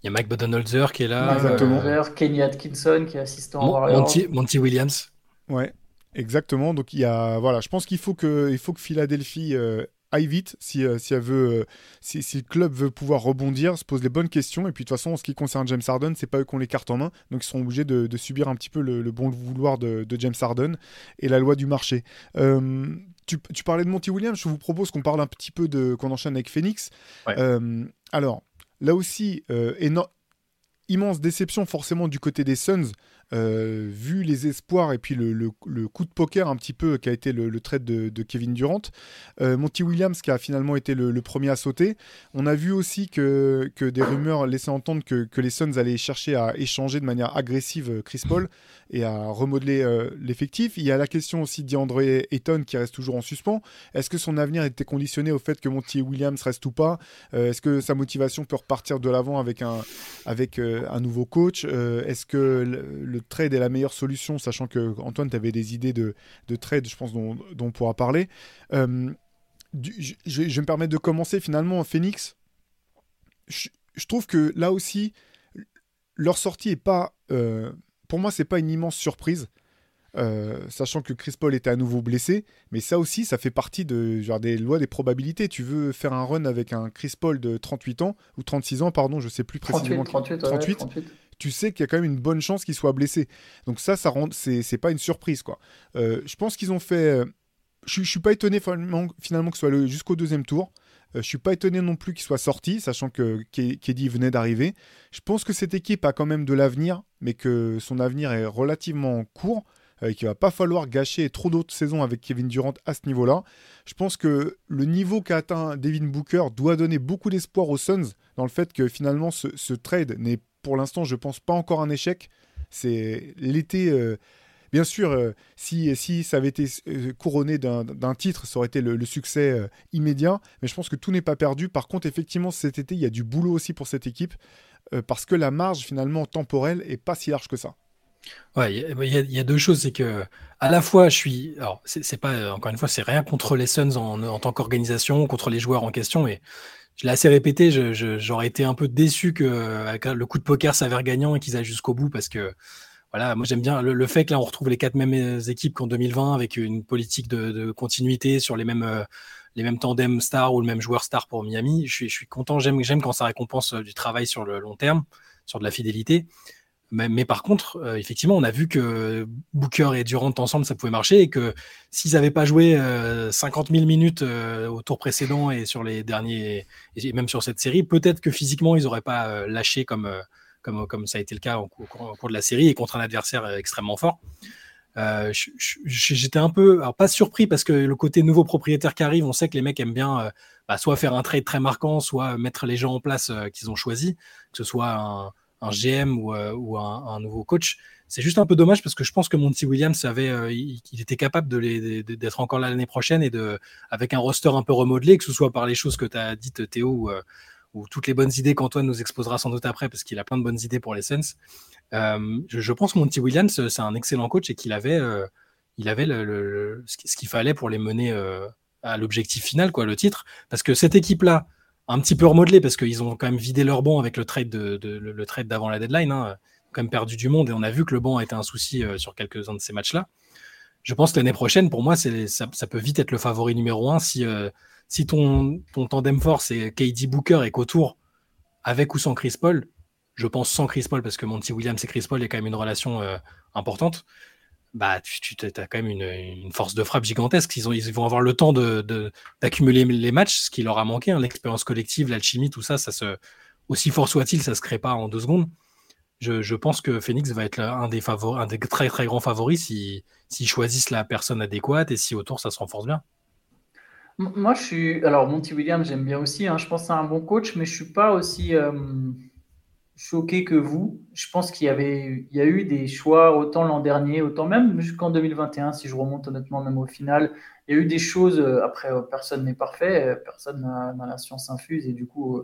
Il y a Mike Budenholzer qui est là. Mike exactement. Budenholzer, Kenny Atkinson qui est assistant Mon-. Monty, Monty Williams. Ouais, exactement. Donc il y a voilà, je pense qu'il faut que il faut que Philadelphie euh, aille vite si, euh, si elle veut euh, si, si le club veut pouvoir rebondir, se pose les bonnes questions et puis de toute façon en ce qui concerne James Harden, c'est pas eux qui ont les cartes en main, donc ils seront obligés de, de subir un petit peu le, le bon vouloir de, de James Harden et la loi du marché. Euh, tu, tu parlais de Monty Williams, je vous propose qu'on parle un petit peu de qu'on enchaîne avec Phoenix. Ouais. Euh, alors là aussi, euh, éno- immense déception forcément du côté des Suns. Euh, vu les espoirs et puis le, coup de poker un petit peu qui a été le, le trade de, Kevin Durant. Euh, Monty Williams qui a finalement été le, premier à sauter. On a vu aussi que, que des rumeurs laissaient entendre que, que les Suns allaient chercher à échanger de manière agressive euh, Chris Paul et à remodeler l'effectif. Il y a la question aussi d'Andre Ayton qui reste toujours en suspens. Est-ce que son avenir était conditionné au fait que Monty Williams reste ou pas? Est-ce que sa motivation peut repartir de l'avant avec un, avec un nouveau coach? Est-ce que le trade est la meilleure solution, sachant que Antoine, tu avais des idées de, de trade, je pense, dont, dont on pourra parler. Euh, du- je, je vais- me permettre de commencer finalement. Phoenix, je, je trouve que là aussi, leur sortie est pas. euh, pour moi, c'est pas une immense surprise. euh, sachant que Chris Paul était à nouveau blessé, mais ça aussi, ça fait partie de, genre, des lois des probabilités. Tu veux faire un run avec un Chris Paul de 38 ans, ou 36 ans, pardon, je sais plus 38, précisément. 38, ouais, 38. 38. tu sais qu'il y a quand même une bonne chance qu'il soit blessé. Donc ça, ça rend, c'est, pas une surprise quoi. Euh, je pense qu'ils ont fait. euh, je, je suis pas étonné finalement, finalement que ce soit jusqu'au deuxième tour. Euh, je suis pas étonné non plus qu'il soit sorti, sachant que Ke- Keddy venait d'arriver. Je pense que cette équipe a quand même de l'avenir, mais que son avenir est relativement court. euh, et qu'il va pas falloir gâcher trop d'autres saisons avec Kevin Durant à ce niveau-là. Je pense que le niveau qu'a atteint Devin Booker doit donner beaucoup d'espoir aux Suns dans le fait que finalement ce, ce trade n'est pour l'instant, je pense pas encore un échec. C'est l'été. euh, bien sûr, euh, si, si ça avait été euh, couronné d'un titre, ça aurait été le, succès euh, immédiat. Mais je pense que tout n'est pas perdu. Par contre, effectivement, cet été, il y a du boulot aussi pour cette équipe parce que la marge finalement temporelle est pas si large que ça. Ouais, il y, a- deux choses, c'est que à la fois je suis, alors c'est pas encore une fois, c'est rien contre les Suns en, en tant qu'organisation, contre les joueurs en question, et je l'ai assez répété, j'aurais été un peu déçu que le coup de poker s'avère gagnant et qu'ils aillent jusqu'au bout parce que voilà, moi j'aime bien le, fait que là on retrouve les quatre mêmes euh, équipes qu'en 2020 avec une politique de, continuité sur les mêmes euh, les mêmes tandems stars ou le même joueur star pour Miami. Je suis, je suis content, j'aime j'aime quand ça récompense euh, du travail sur le long terme, sur de la fidélité. Mais, par contre, euh, effectivement, on a vu que Booker et Durant ensemble, ça pouvait marcher et que s'ils n'avaient pas joué euh, 50 000 minutes euh, au tour précédent et sur les derniers, et même sur cette série, peut-être que physiquement, ils n'auraient pas euh, lâché comme, euh, comme, comme ça a été le cas au cours, de la série et contre un adversaire euh, extrêmement fort. Euh, J'étais un peu, alors pas surpris parce que le côté nouveau propriétaire qui arrive, on sait que les mecs aiment bien euh, bah, soit faire un trade très marquant, soit mettre les gens en place euh, qu'ils ont choisi, que ce soit un, un GM ou, euh, un, nouveau coach. C'est juste un peu dommage parce que je pense que Monty Williams avait, euh, il, était capable d'être encore là l'année prochaine et de, avec un roster un peu remodelé, que ce soit par les choses que tu as dites Théo ou, euh, ou toutes les bonnes idées qu'Antoine nous exposera sans doute après parce qu'il a plein de bonnes idées pour les Suns. Euh, je, pense que Monty Williams, c'est un excellent coach et qu'il avait, il avait ce qui- ce qu'il fallait pour les mener à l'objectif final, quoi, le titre. Parce que cette équipe-là, un petit peu remodelée, parce qu'ils ont quand même vidé leur banc avec le trade de, de- le, trade d'avant la deadline, hein, quand même perdu du monde et on a vu que le banc a été un souci euh, sur quelques-uns de ces matchs-là. Je pense que l'année prochaine, pour moi, c'est ça, ça peut vite être le favori numéro un si, euh, si ton, ton tandem fort c'est KD Booker et qu'autour, avec ou sans Chris Paul, je pense sans Chris Paul parce que Monty Williams et Chris Paul, il y a quand même une relation euh, importante. Bah, tu, as quand même une, force de frappe gigantesque. Ils, ont, ils vont avoir le temps d'accumuler les matchs, ce qui leur a manqué. Hein, L'expérience collective, l'alchimie, tout ça, aussi fort soit-il, ça se crée pas en deux secondes. Je, pense que Phoenix va être un des, très très grands favoris s'ils si, choisissent la personne adéquate et si autour ça se renforce bien. Moi, je suis. Alors, Monty Williams, j'aime bien aussi. Hein. Je pense que c'est un bon coach, mais je suis pas aussi. Euh, choqué que vous. Je pense qu'il y avait, il y a eu des choix autant l'an dernier, autant même jusqu'en 2021, si je remonte honnêtement même au final. Il y a eu des choses. Euh, après, euh, personne n'est parfait, euh, personne n'a la science infuse et du coup,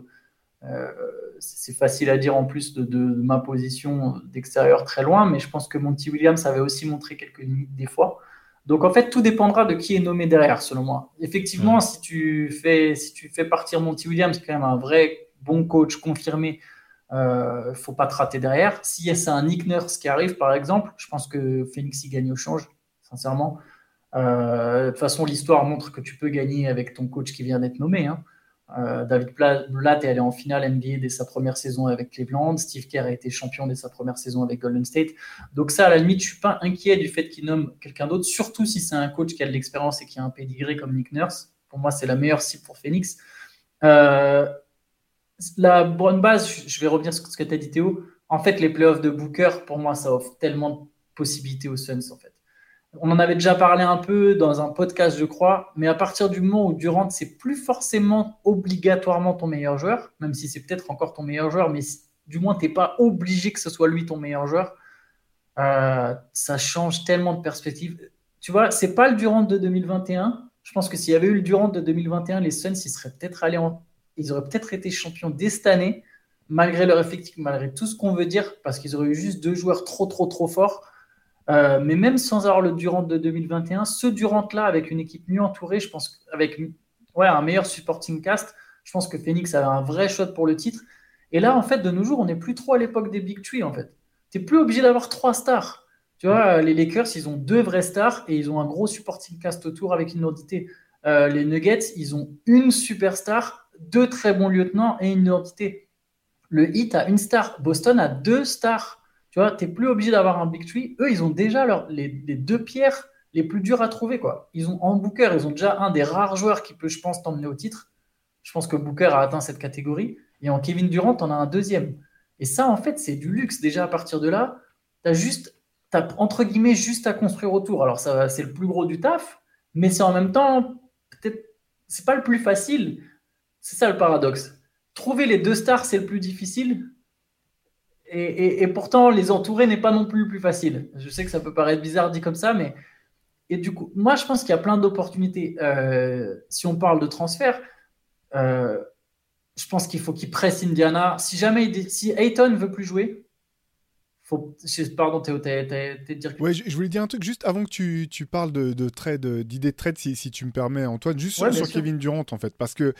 c'est facile à dire en plus de, ma position d'extérieur très loin. Mais je pense que Monty Williams avait aussi montré quelques limites des fois. Donc en fait, tout dépendra de qui est nommé derrière, selon moi. Effectivement, si tu fais, si tu fais partir Monty Williams, quand même un vrai bon coach confirmé il euh, faut pas te rater derrière. Si c'est un Nick Nurse qui arrive, par exemple, je pense que Phoenix y gagne au change, sincèrement. Euh, de toute façon, l'histoire montre que tu peux gagner avec ton coach qui vient d'être nommé. Hein. Euh, David Blatt est allé en finale NBA dès sa première saison avec Cleveland. Steve Kerr a été champion dès sa première saison avec Golden State. Donc ça, à la limite, je suis pas inquiet du fait qu'il nomme quelqu'un d'autre, surtout si c'est un coach qui a de l'expérience et qui a un pedigree comme Nick Nurse. Pour moi, c'est la meilleure cible pour Phoenix. La bonne base, je vais revenir sur ce que tu as dit Théo. En fait, les playoffs de Booker, pour moi, ça offre tellement de possibilités aux Suns. En fait. On en avait déjà parlé un peu dans un podcast, je crois, mais à partir du moment où Durant, c'est plus forcément obligatoirement ton meilleur joueur, même si c'est peut-être encore ton meilleur joueur, mais du moins, tu n'es pas obligé que ce soit lui ton meilleur joueur. Euh, ça change tellement de perspective. Tu vois, c'est pas le Durant de 2021. Je pense que s'il y avait eu le Durant de 2021, les Suns, ils seraient peut-être allés en ils auraient peut-être été champions dès cette année, malgré leur effectif, malgré tout ce qu'on veut dire, parce qu'ils auraient eu juste deux joueurs trop, trop, trop forts. Euh, mais même sans avoir le Durant de 2021, ce Durant-là, avec une équipe mieux entourée, je pense avec ouais, un meilleur supporting cast, je pense que Phoenix avait un vrai shot pour le titre. Et là, en fait, de nos jours, on n'est plus trop à l'époque des Big Tree, en fait. Tu n'es plus obligé d'avoir trois stars. Tu vois, les Lakers, ils ont deux vraies stars et ils ont un gros supporting cast autour avec une identité. Euh, les Nuggets, ils ont une superstar deux très bons lieutenants et une identité. Le Heat a une star, Boston a deux stars. Tu vois, tu n'es plus obligé d'avoir un Big Tree. Eux, ils ont déjà leur, les, deux pierres les plus dures à trouver. Quoi. Ils ont en Booker, ils ont déjà un des rares joueurs qui peut, je pense, t'emmener au titre. Je pense que Booker a atteint cette catégorie. Et en Kevin Durant, on a un deuxième. Et ça, en fait, c'est du luxe. Déjà, à partir de là, tu as juste, as, entre guillemets, juste à construire autour. Alors, ça, c'est le plus gros du taf, mais c'est en même temps, peut-être, c'est pas le plus facile. C'est ça le paradoxe. Trouver les deux stars, c'est le plus difficile. Et, pourtant, les entourer n'est pas non plus le plus facile. Je sais que ça peut paraître bizarre dit comme ça, mais. Et du coup, moi, je pense qu'il y a plein d'opportunités. Euh, si on parle de transfert, euh, je pense qu'il faut qu'il presse Indiana. Si jamais, si Ayton veut plus jouer, faut... Pardon, Théo, t'es dire. Ouais, je, voulais dire un truc juste avant que tu, tu parles de, de trade, d'idées de trade, si, si, tu me permets, Antoine, juste sur, Kevin Durant, en fait, parce que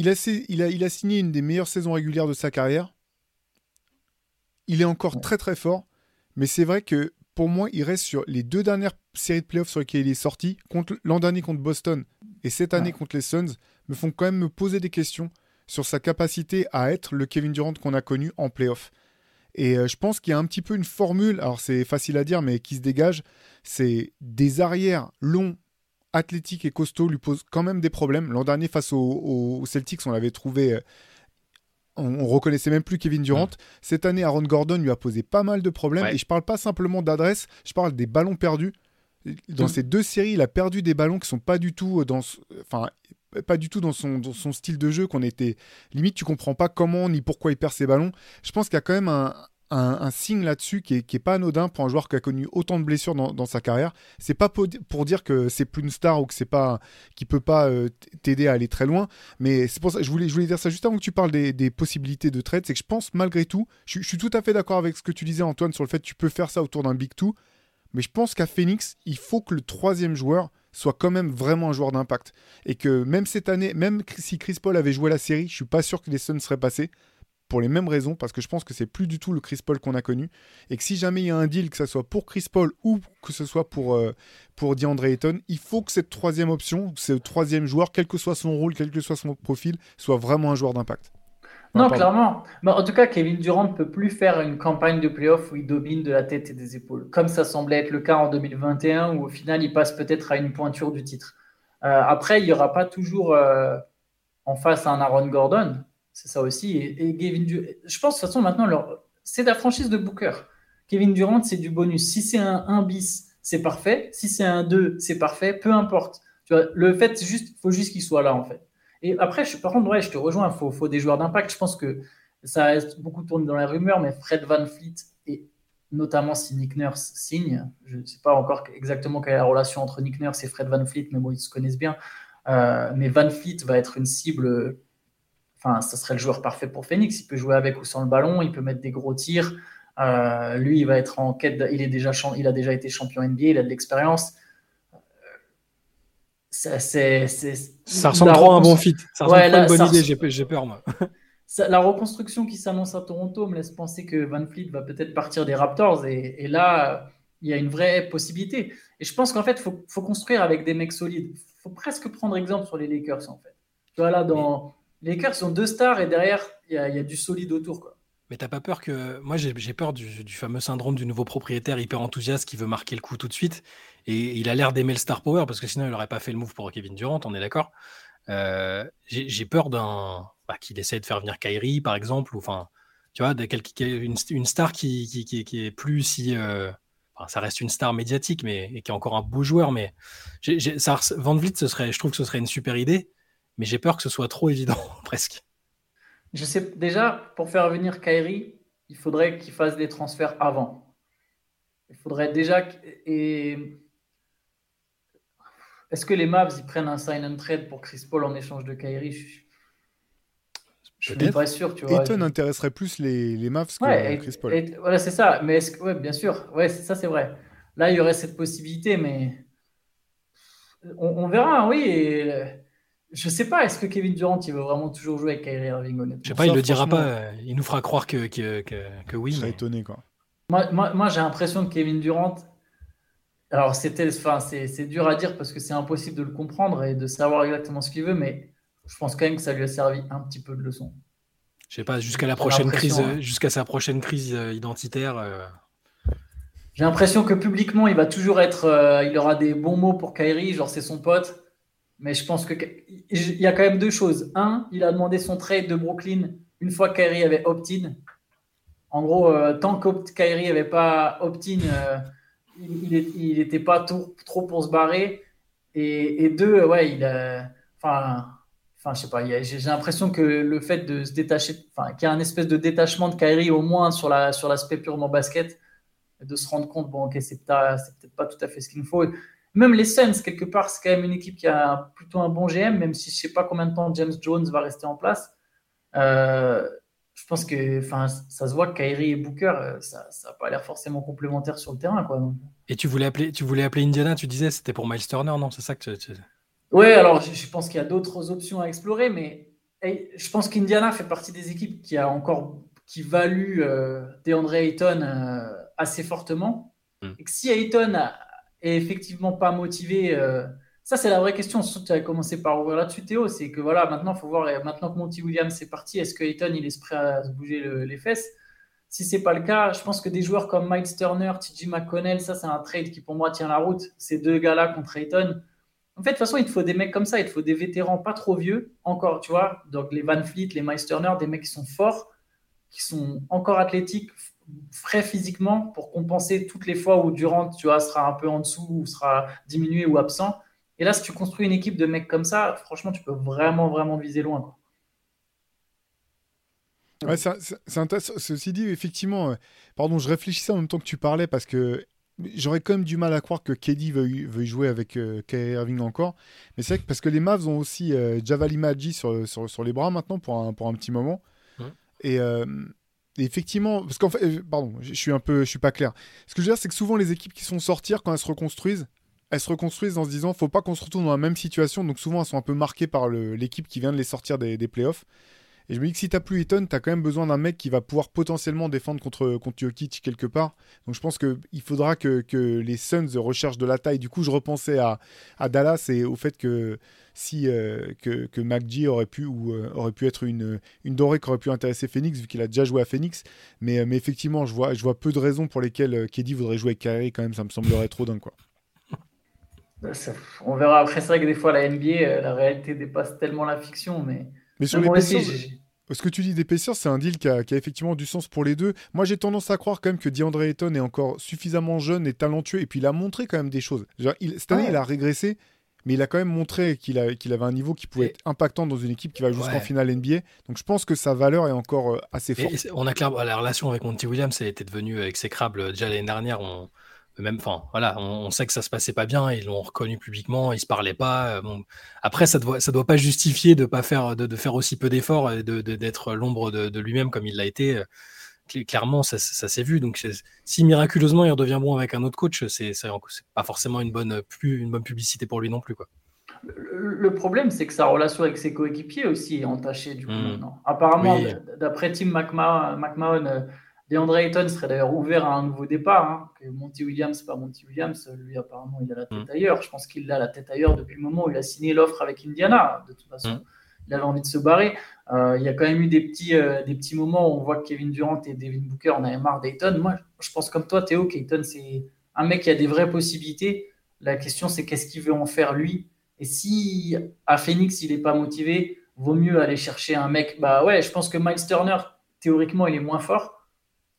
il a, il, a, il a signé une des meilleures saisons régulières de sa carrière. Il est encore très très fort, mais c'est vrai que pour moi, il reste sur les deux dernières séries de playoffs sur lesquelles il est sorti, l'an dernier contre Boston et cette année contre les Suns, me font quand même me poser des questions sur sa capacité à être le Kevin Durant qu'on a connu en playoff. Et euh, je pense qu'il y a un petit peu une formule, alors c'est facile à dire, mais qui se dégage, c'est des arrières longs athlétique et costaud lui pose quand même des problèmes. L'an dernier, face aux, Celtics, on l'avait trouvé. Euh, on, reconnaissait même plus Kevin Durant. Cette année, Aaron Gordon lui a posé pas mal de problèmes. Et je parle pas simplement d'adresse, je parle des ballons perdus. Dans mm. ces deux séries, il a perdu des ballons qui sont pas du tout dans, enfin, pas du tout dans son, dans son style de jeu. Qu'on était limite, tu comprends pas comment ni pourquoi il perd ses ballons. Je pense qu'il y a quand même un, un, signe là-dessus qui est, pas anodin pour un joueur qui a connu autant de blessures dans, sa carrière. C'est pas pour, dire que c'est plus une star ou que c'est pas qui peut pas euh, t'aider à aller très loin, mais c'est pour ça je voulais je voulais dire ça juste avant que tu parles des, possibilités de trade, c'est que je pense malgré tout, je, suis tout à fait d'accord avec ce que tu disais Antoine sur le fait que tu peux faire ça autour d'un big two, mais je pense qu'à Phoenix, il faut que le troisième joueur soit quand même vraiment un joueur d'impact. Et que même cette année, même si Chris Paul avait joué la série, je suis pas sûr que les Suns seraient passés pour les mêmes raisons, parce que je pense que c'est plus du tout le Chris Paul qu'on a connu, et que si jamais il y a un deal, que ce soit pour Chris Paul ou que ce soit pour, euh, pour DeAndre Ayton, il faut que cette troisième option, ce troisième joueur, quel que soit son rôle, quel que soit son profil, soit vraiment un joueur d'impact. Non, clairement. Mais en tout cas, Kevin Durant ne peut plus faire une campagne de playoff où il domine de la tête et des épaules, comme ça semblait être le cas en 2021, où au final, il passe peut-être à une pointure du titre. Euh, après, il n'y aura pas toujours euh, en face un Aaron Gordon, c'est ça aussi. Et, Kevin Durant, je pense de toute façon, maintenant, leur- c'est la franchise de Booker. Kevin Durant, c'est du bonus. Si c'est un 1 bis, c'est parfait. Si c'est un 2, c'est parfait. Peu importe. Tu vois, le fait, juste, faut juste qu'il soit là, en fait. Et après, je, par contre, ouais, je te rejoins, il faut, des joueurs d'impact. Je pense que ça reste beaucoup tourné dans les rumeurs, mais Fred Van Fleet, et notamment si Nick Nurse signe, je ne sais pas encore exactement quelle est la relation entre Nick Nurse et Fred Van Fleet, mais bon, ils se connaissent bien. Euh, mais Van Fleet va être une cible, enfin, ça serait le joueur parfait pour Phoenix. Il peut jouer avec ou sans le ballon, il peut mettre des gros tirs. Euh, lui, il va être en quête, de- il, est déjà, il a déjà été champion NBA, il a de l'expérience. Ça, c'est, c'est- Ça ressemble trop à un bon fit. Ça ressemble Ouais, là, une bonne ça idée, j'ai j'ai peur, moi. ça- la reconstruction qui s'annonce à Toronto me laisse penser que Van Fleet va peut-être partir des Raptors et, et là, il y a une vraie possibilité. Et je pense qu'en fait, il faut, faut construire avec des mecs solides. Il faut presque prendre exemple sur les Lakers, en fait. Tu vois, là, dans... Les Lakers sont deux stars et derrière, il y a, du solide autour. Mais t'as pas peur que. Moi, j'ai peur du, fameux syndrome du nouveau propriétaire hyper enthousiaste qui veut marquer le coup tout de suite. Et il a l'air d'aimer le star power parce que sinon, il aurait pas fait le move pour Kevin Durant, on est d'accord. Euh, j'ai peur d'un. bah, qu'il essaye de faire venir Kyrie, par exemple, ou enfin. Tu vois, de une, une star qui, qui, qui, qui est plus si. euh, ça reste une star médiatique, mais et qui est encore un beau joueur. Mais j'ai- ça, Van Vliet, ce serait, je trouve que ce serait une super idée, mais j'ai peur que ce soit trop évident, presque. Je sais déjà, pour faire venir Kyrie, il faudrait qu'il fasse des transferts avant. Il faudrait déjà. Et est-ce que les Mavs ils prennent un sign and trade pour Chris Paul en échange de Kyrie Je suis- je suis pas sûr, tu vois. Ayton Je- intéresserait plus les, les Mavs que et- Chris Paul. et- voilà, c'est ça. Mais est-ce que, ouais, bien sûr, ouais, c'est- ça c'est vrai. Là, il y aurait cette possibilité, mais on, on verra, oui. et, je sais pas, est-ce que Kevin Durant il veut vraiment toujours jouer avec Kyrie Irving, honnêtement? Je sais pas, Ça, il le dira pas, euh, il nous fera croire que, que, que, que oui. Je serais mais- étonné, quoi. Moi, moi, moi, j'ai l'impression que Kevin Durant, alors c'était, enfin, c'est, c'est dur à dire parce que c'est impossible de le comprendre et de savoir exactement ce qu'il veut, mais je pense quand même que ça lui a servi un petit peu de leçon. Je sais pas, jusqu'à la prochaine crise, hein. jusqu'à sa prochaine crise euh, identitaire. euh, J'ai l'impression que publiquement, il va toujours être, euh, il aura des bons mots pour Kyrie, genre c'est son pote, mais je pense que il y a quand même deux choses. Un, il a demandé son trade de Brooklyn une fois que Kyrie avait opt-in. En gros, euh, tant que Kyrie n'avait pas opt-in, euh, il n'était pas trop pour se barrer. Et, deux, ouais, il a. Enfin, enfin je sais pas, j'ai l'impression que le fait de se détacher, enfin, qu'il y a un espèce de détachement de Kyrie, au moins sur la sur l'aspect purement basket, de se rendre compte, bon, ok, c'est peut-être pas tout à fait ce qu'il nous faut. Même les Suns, quelque part, c'est quand même une équipe qui a plutôt un bon GM, même si je sais pas combien de temps James Jones va rester en place. Euh, je pense que ça se voit que Kyrie et Booker, euh, ça n'a pas l'air forcément complémentaire sur le terrain. Quoi. Et tu voulais appeler, tu voulais appeler Indiana, tu disais, c'était pour Miles Turner, non C'est ça que tu. Ouais, alors je, je pense qu'il y a d'autres options à explorer, mais hey, je pense qu'Indiana fait partie des équipes qui a encore qui value euh, DeAndre Ayton euh, assez fortement. Mm. Et que si Ayton a- est effectivement pas motivé, euh, ça c'est la vraie question. Surtout tu avais commencé par ouvrir là-dessus, Théo, c'est que voilà, maintenant faut voir, maintenant que Monty Williams est parti, est-ce que Ayton il est prêt à se bouger le- les fesses? Si c'est pas le cas, je pense que des joueurs comme Miles Turner, TJ McConnell, ça c'est un trade qui pour moi tient la route. Ces deux gars-là contre Ayton. En fait, de toute façon, il te faut des mecs comme ça, il te faut des vétérans pas trop vieux, encore, tu vois, donc les Van Fleet, les Miles Turner, des mecs qui sont forts, qui sont encore athlétiques, frais physiquement, pour compenser toutes les fois où Durant, tu vois, sera un peu en dessous, ou sera diminué ou absent. Et là, si tu construis une équipe de mecs comme ça, franchement, tu peux vraiment, vraiment viser loin. Quoi. Ouais, c'est intéressant. Ceci dit, effectivement, euh, pardon, je réfléchissais en même temps que tu parlais parce que j'aurais quand même du mal à croire que KD veuille, veuille jouer avec euh, Kyrie Irving encore. Mais c'est vrai que parce que les Mavs ont aussi euh, Javali Maggi sur, sur, sur les bras maintenant pour un, pour un petit moment. Ouais. Et, euh, et effectivement, parce qu'en fait, euh, pardon, je suis un peu, je suis pas clair. Ce que je veux dire, c'est que souvent les équipes qui sont sortir quand elles se reconstruisent, elles se reconstruisent en se disant, faut pas qu'on se retrouve dans la même situation. Donc souvent, elles sont un peu marquées par l'équipe qui vient de les sortir des, des playoffs. Et je me dis que si t'as plus Eton, t'as quand même besoin d'un mec qui va pouvoir potentiellement défendre contre, contre quelque part. Donc je pense qu'il faudra que, les Suns recherchent de la taille. Du coup, je repensais à, Dallas et au fait que si euh, que, McGee aurait pu ou euh, aurait pu être une, une dorée qui aurait pu intéresser Phoenix vu qu'il a déjà joué à Phoenix. Mais, mais effectivement, je vois, je vois peu de raisons pour lesquelles Keddy voudrait jouer avec Kyrie quand même. Ça me semblerait trop dingue quoi. Bah, on verra après. C'est vrai que des fois, la NBA, la réalité dépasse tellement la fiction. Mais, mais sur ce que tu dis d'épaisseur, c'est un deal qui a, effectivement du sens pour les deux. Moi, j'ai tendance à croire quand même que DeAndre Ayton est encore suffisamment jeune et talentueux, et puis il a montré quand même des choses. cette année, il a régressé, mais il a quand même montré qu'il avait un niveau qui pouvait être impactant dans une équipe qui va jusqu'en finale NBA. Donc je pense que sa valeur est encore euh, assez forte. on a clairement la relation avec Monty Williams, elle était devenue exécrable déjà l'année dernière. On, même, enfin, voilà, on, sait que ça se passait pas bien, ils l'ont reconnu publiquement, ils se parlaient pas. Euh, bon. Après, ça doit, ça doit pas justifier de pas faire, de, faire aussi peu d'efforts et de, d'être l'ombre de, lui-même comme il l'a été. Euh, clairement, ça, ça s'est vu. Donc, si miraculeusement il redevient bon avec un autre coach, c'est, c'est pas forcément une bonne, plus, une bonne publicité pour lui non plus, quoi. Le, problème, c'est que sa relation avec ses coéquipiers aussi est entachée du coup mmh. Apparemment, d'après Tim McMahon, euh, DeAndre Ayton serait d'ailleurs ouvert à un nouveau départ. Hein, que Monty Williams, pas Monty Williams, lui apparemment il a la tête mm. ailleurs. Je pense qu'il a la tête ailleurs depuis le moment où il a signé l'offre avec Indiana. De toute façon, mm. il avait envie de se barrer. Euh, il y a quand même eu des petits, euh, des petits moments où on voit que Kevin Durant et Devin Booker en avaient marre d'Ayton. Moi, je pense comme toi, Théo, qu'Ayton c'est un mec qui a des vraies possibilités. La question c'est qu'est-ce qu'il veut en faire lui? Et si à Phoenix il n'est pas motivé, vaut mieux aller chercher un mec. Bah ouais, je pense que Miles Turner théoriquement il est moins fort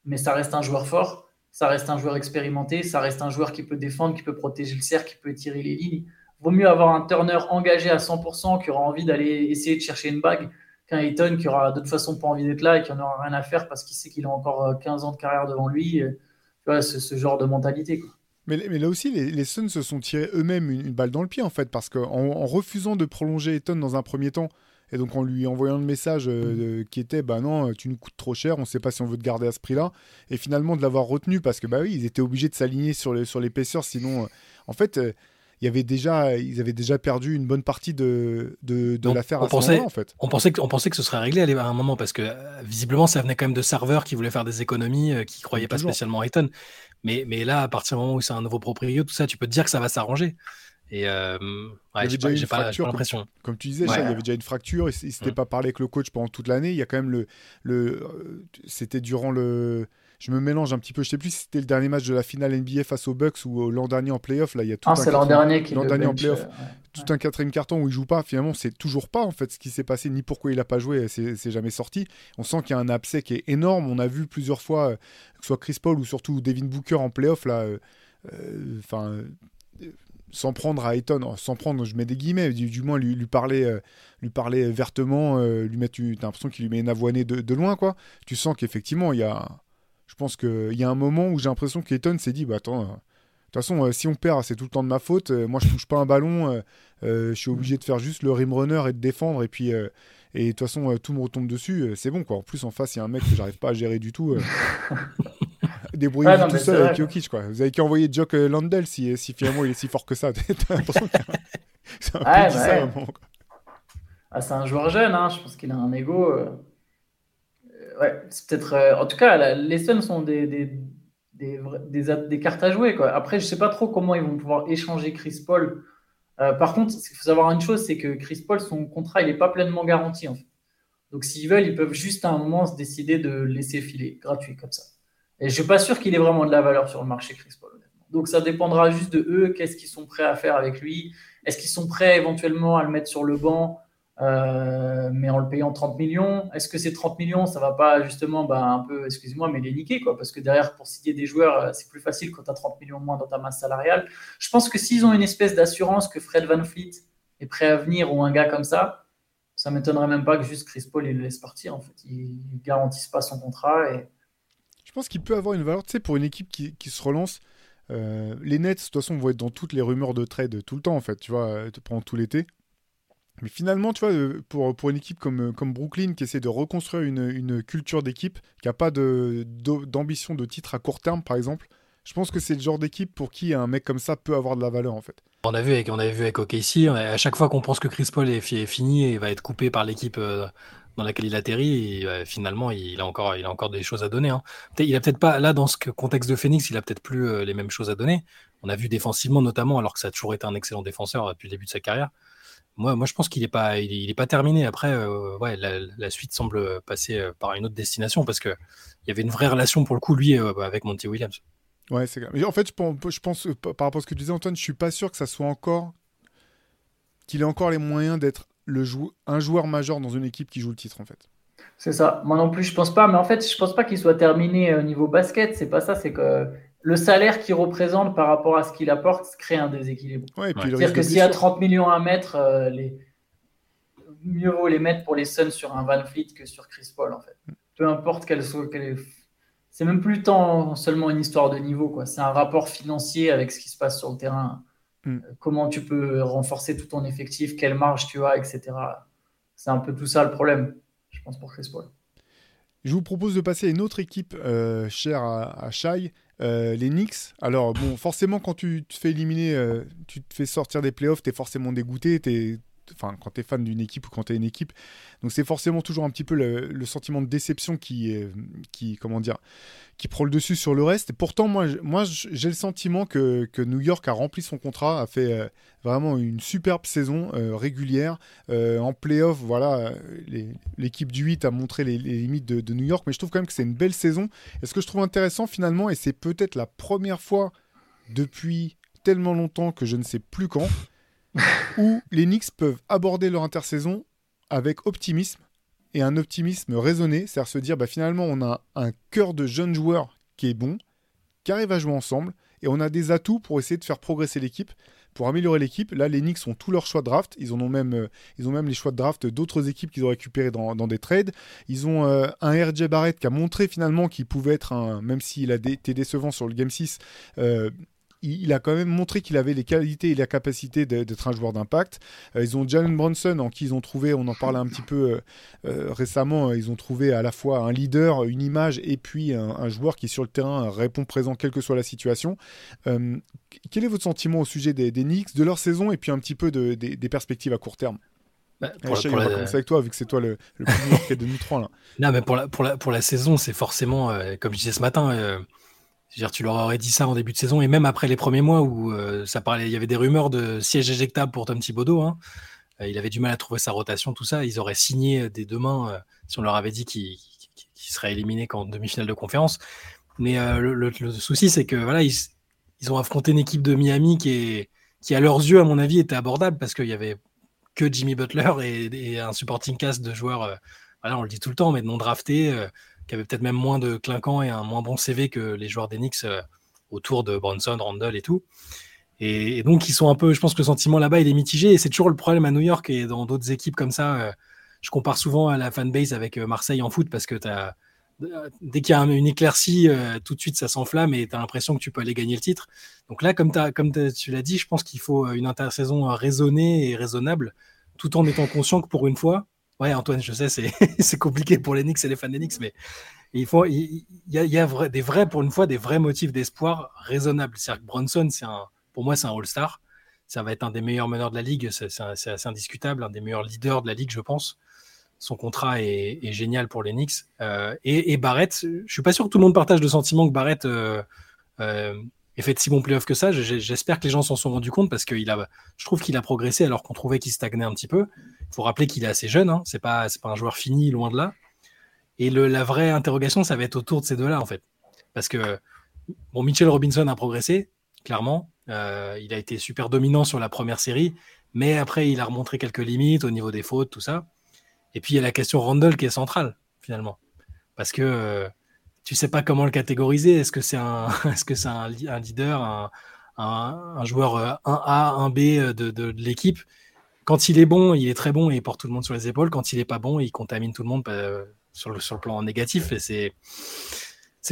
mais ça reste un joueur fort, ça reste un joueur expérimenté, ça reste un joueur qui peut défendre, qui peut protéger le cercle, qui peut tirer les lignes. Vaut mieux avoir un Turner engagé à 100% qui aura envie d'aller essayer de chercher une bague qu'un Ayton qui aura de toute façon pas envie d'être là et qui en aura rien à faire parce qu'il sait qu'il a encore 15 euh, ans de carrière devant lui. Vois, ce, ce genre de mentalité. Mais, là aussi, les, Suns se sont tirés eux-mêmes une, balle dans le pied, en fait, parce qu'en en refusant de prolonger Ayton dans un premier temps, et donc en lui envoyant le message euh, mm. qui était bah non, tu nous coûtes trop cher, on ne sait pas si on veut te garder à ce prix-là. Et finalement de l'avoir retenu parce que bah oui, ils étaient obligés de s'aligner sur l'épaisseur, sur sinon, euh, en fait. Euh, il y avait déjà, ils avaient déjà perdu une bonne partie de, de, de l'affaire à ce moment-là, en fait. On pensait, que, on pensait que ce serait réglé à un moment parce que visiblement, ça venait quand même de serveurs qui voulaient faire des économies, qui ne croyaient pas spécialement à Eton. Mais, mais là, à partir du moment où c'est un nouveau propriétaire, tout ça, tu peux te dire que ça va s'arranger. Et euh, j'ai pas, l'impression. Comme, tu disais, il y avait déjà une fracture. Il, ne s'était mm. pas parlé avec le coach pendant toute l'année. Il y a quand même le. le euh, c'était durant le. Je me mélange un petit peu. Je sais plus si c'était le dernier match de la finale NBA face aux Bucks ou l'an dernier en playoff. Là, il y a tout ah, c'est l'an dernier qui l'an dernier en playoff. tout un quatrième carton où il joue pas. Finalement, c'est toujours pas en fait ce qui s'est passé ni pourquoi il a pas joué. C'est jamais sorti. On sent qu'il y a un abcès qui est énorme. On a vu plusieurs fois euh, que ce soit Chris Paul ou surtout Devin Booker en playoff là. Enfin s'en prendre à Ayton, sans prendre, je mets des guillemets, du, moins lui, lui, parler, euh, lui parler vertement, euh, lui mettre, t'as l'impression qu'il lui met une avoinée de, loin, quoi. Tu sens qu'effectivement, il y a, je pense qu'il y a un moment où j'ai l'impression qu'Ayton s'est dit, bah attends, euh, de toute façon, si on perd, c'est tout le temps de ma faute. moi, je touche pas un ballon, je suis obligé de faire juste le rim runner et de défendre, et puis. et de toute façon, tout me retombe dessus, c'est bon quoi. En plus, en face, il y a un mec que j'arrive pas à gérer du tout. débrouiller tout seul avec Jokic. Quoi. Vous avez qu'à envoyer Jock euh, Landell si, si finalement il est si fort que ça. c'est un peu ah, c'est un joueur jeune, hein. je pense qu'il a un ego. Euh, euh, ouais, c'est peut-être. En tout cas, les Suns sont des, des, des, des, cartes à jouer. Quoi. Après, je sais pas trop comment ils vont pouvoir échanger Chris Paul. par contre, il faut savoir une chose c'est que Chris Paul, son contrat, il n'est pas pleinement garanti. En fait. Donc, s'ils veulent, ils peuvent juste à un moment se décider de laisser filer gratuit comme ça. Et je suis pas sûr qu'il ait vraiment de la valeur sur le marché, Chris Paul. Donc ça dépendra juste de eux, qu'est-ce qu'ils sont prêts à faire avec lui? Est-ce qu'ils sont prêts éventuellement à le mettre sur le banc, euh, mais en le payant 30 millions? Est-ce que ces 30 millions, ça va pas justement bah, un peu, excusez-moi, mais les niquer quoi? Parce que derrière, pour signer des joueurs, euh, c'est plus facile quand tu as 30 millions moins dans ta masse salariale. Je pense que s'ils ont une espèce d'assurance que Fred Van Fleet est prêt à venir ou un gars comme ça, ça m'étonnerait même pas que juste Chris Paul il le laisse partir. En fait, ils garantissent pas son contrat et je pense qu'il peut avoir une valeur, tu sais, pour une équipe qui, qui se relance. Euh, les Nets, de toute façon, vont être dans toutes les rumeurs de trade tout le temps, en fait, tu vois, euh, pendant tout l'été. Mais finalement, tu vois, euh, pour, pour une équipe comme, comme Brooklyn qui essaie de reconstruire une, une culture d'équipe, qui n'a pas d'ambition de, titre à court terme, par exemple, je pense que c'est le genre d'équipe pour qui un mec comme ça peut avoir de la valeur, en fait. On, a vu avec, avait vu avec OKC, à chaque fois qu'on pense que Chris Paul est, fini et va être coupé par l'équipe dans laquelle il atterrit, et, finalement, il a, encore, il a encore des choses à donner. Hein. Il a peut-être pas, là, dans ce contexte de Phoenix, il a peut-être plus euh, les mêmes choses à donner. On a vu défensivement, notamment, alors que ça a toujours été un excellent défenseur depuis le début de sa carrière. Moi, moi je pense qu'il n'est pas, il, pas terminé. Après, euh, ouais, la, suite semble passer euh, par une autre destination parce qu'il y avait une vraie relation, pour le coup, lui, avec Monty Williams. Ouais, c'est Mais en fait, je pense, je pense, par rapport à ce que tu disais, Antoine, je suis pas sûr que ça soit encore. qu'il ait encore les moyens d'être le un joueur majeur dans une équipe qui joue le titre, en fait. C'est ça. Moi non plus, je pense pas. Mais en fait, je pense pas qu'il soit terminé au niveau basket. C'est pas ça. C'est que le salaire qu'il représente par rapport à ce qu'il apporte crée un déséquilibre. C'est-à-dire que s'il y a 30 millions à mettre, euh, les... mieux vaut les mettre pour les Suns sur un Van Fleet que sur Chris Paul, en fait. Peu importe quelle soit. C'est même plus tant seulement une histoire de niveau. C'est un rapport financier avec ce qui se passe sur le terrain. Mm. Euh, comment tu peux renforcer tout ton effectif, quelle marge tu as, etc. C'est un peu tout ça le problème, je pense, pour Chris Paul. Je vous propose de passer à une autre équipe euh, chère à, à Shai, euh, les Knicks. Alors, bon, forcément, quand tu te fais éliminer, tu te fais sortir des playoffs, tu es forcément dégoûté, tu enfin, quand tu es fan d'une équipe ou quand tu es une équipe. Donc c'est forcément toujours un petit peu le, sentiment de déception qui, qui, comment dire, qui prend le dessus sur le reste. Et pourtant, moi, moi j'ai le sentiment que, New York a rempli son contrat, a fait euh, vraiment une superbe saison euh, régulière. Euh, en playoff, voilà, l'équipe du 8 a montré les, limites de, de, New York, mais je trouve quand même que c'est une belle saison. Et ce que je trouve intéressant finalement, et c'est peut-être la première fois depuis tellement longtemps que je ne sais plus quand, où les Knicks peuvent aborder leur intersaison avec optimisme et un optimisme raisonné, c'est-à-dire se dire bah, finalement on a un cœur de jeunes joueurs qui est bon, qui arrive à jouer ensemble, et on a des atouts pour essayer de faire progresser l'équipe, pour améliorer l'équipe. Là, les Knicks ont tous leurs choix de draft, ils, ont, même, euh, ont même les choix de draft d'autres équipes qu'ils ont récupérés dans, des trades. Ils ont euh, un RJ Barrett qui a montré finalement qu'il pouvait être un, même s'il a été décevant sur le Game 6, il, a quand même montré qu'il avait les qualités et la capacité d'être un joueur d'impact. Euh, ils ont Jalen Bronson, en qui ils ont trouvé, on en parlait un petit peu euh, euh, récemment, ils ont trouvé à la fois un leader, une image, et puis un, joueur qui sur le terrain répond présent quelle que soit la situation. quel est votre sentiment au sujet des, Knicks, de leur saison, et puis un petit peu des, perspectives à court terme? Bah, pour, on va commencer avec toi, vu que c'est toi le, le plus de nous trois. Là. Non, mais pour la, pour la, pour la saison, c'est forcément, comme je disais ce matin, tu leur aurais dit ça en début de saison et même après les premiers mois où euh, ça parlait, il y avait des rumeurs de siège éjectable pour Tom Thibodeau. Hein. Euh, il avait du mal à trouver sa rotation, tout ça. Ils auraient signé des deux euh, si on leur avait dit qu'il serait éliminé qu'en demi-finale de conférence. Mais le, souci, c'est que voilà, ils, ont affronté une équipe de Miami qui, est, à leurs yeux, à mon avis, était abordable parce qu'il y avait que Jimmy Butler et, un supporting cast de joueurs, voilà, on le dit tout le temps, mais non draftés qui avait peut-être même moins de clinquants et un moins bon CV que les joueurs d'Enix euh, autour de Bronson, Randall et tout. Et, donc, ils sont un peu, je pense que le sentiment là-bas, il est mitigé. Et c'est toujours le problème à New York et dans d'autres équipes comme ça. Euh, je compare souvent à la fanbase avec euh, Marseille en foot parce que dès qu'il y a une éclaircie, tout de suite ça s'enflamme et tu as l'impression que tu peux aller gagner le titre. Donc là, comme tu l'as dit, je pense qu'il faut une intersaison raisonnée et raisonnable, tout en étant conscient que pour une fois, Ouais, Antoine, je sais, c'est compliqué pour les Knicks et les fans des Knicks, mais il, faut, y a, des vrais, pour une fois, des vrais motifs d'espoir raisonnables. C'est-à-dire que Bronson, un, pour moi, c'est un All-Star. Ça va être un des meilleurs meneurs de la ligue, c'est assez indiscutable, un des meilleurs leaders de la ligue, je pense. Son contrat est, génial pour les Knicks. Euh, et, Barrett, je suis pas sûr que tout le monde partage le sentiment que Barrett euh, euh, ait fait de si bons playoffs que ça. J'espère que les gens s'en sont rendus compte parce que a, je trouve qu'il a progressé alors qu'on trouvait qu'il stagnait un petit peu. Il faut rappeler qu'il est assez jeune, hein. c'est pas, pas un joueur fini, loin de là. Et la vraie interrogation, ça va être autour de ces deux-là, en fait. Parce que, bon, Mitchell Robinson a progressé, clairement. Euh, il a été super dominant sur la première série, mais après, il a remontré quelques limites au niveau des fautes, tout ça. Et puis, il y a la question Randall qui est centrale, finalement. Parce que euh, tu sais pas comment le catégoriser. Est-ce que c'est un, est-ce que c'est un, leader, un, un, joueur 1A, euh, 1B de, de l'équipe? Quand il est bon, il est très bon et il porte tout le monde sur les épaules. Quand il est pas bon, il contamine tout le monde euh, sur, le, plan négatif. C'est,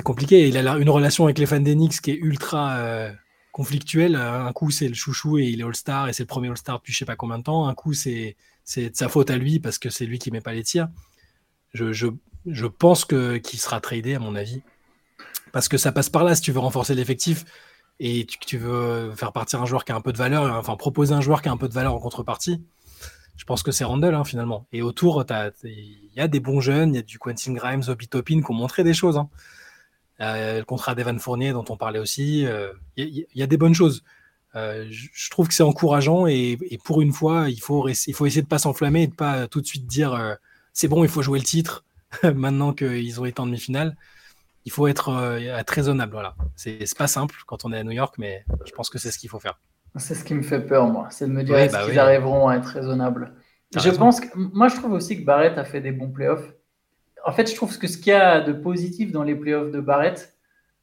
compliqué. Il a une relation avec les fans d'Enix qui est ultra euh, conflictuelle. Un coup, c'est le chouchou et il est All-Star et c'est le premier All-Star depuis je sais pas combien de temps. Un coup, c'est, c'est de sa faute à lui parce que c'est lui qui met pas les tirs. Je, je pense que, qu'il sera tradé, à mon avis. Parce que ça passe par là si tu veux renforcer l'effectif et tu, tu, veux faire partir un joueur qui a un peu de valeur, enfin proposer un joueur qui a un peu de valeur en contrepartie, je pense que c'est Randall hein, finalement. Et autour, il y a des bons jeunes, il y a du Quentin Grimes, Obi Topin qui ont montré des choses. Hein. Euh, le contrat d'Evan Fournier dont on parlait aussi, euh, il y, a des bonnes choses. Euh, je trouve que c'est encourageant et, pour une fois, il faut, essayer de pas s'enflammer et de pas tout de suite dire c'est bon, il faut jouer le titre maintenant qu'ils ont été en demi-finale. Il faut être, être raisonnable. Voilà. C'est pas simple quand on est à New York, mais je pense que c'est ce qu'il faut faire. C'est ce qui me fait peur, moi. C'est de me dire est-ce bah qu'ils arriveront à être raisonnables. Je pense que, moi, je trouve aussi que Barrett a fait des bons playoffs. En fait, je trouve que ce qu'il y a de positif dans les playoffs de Barrett,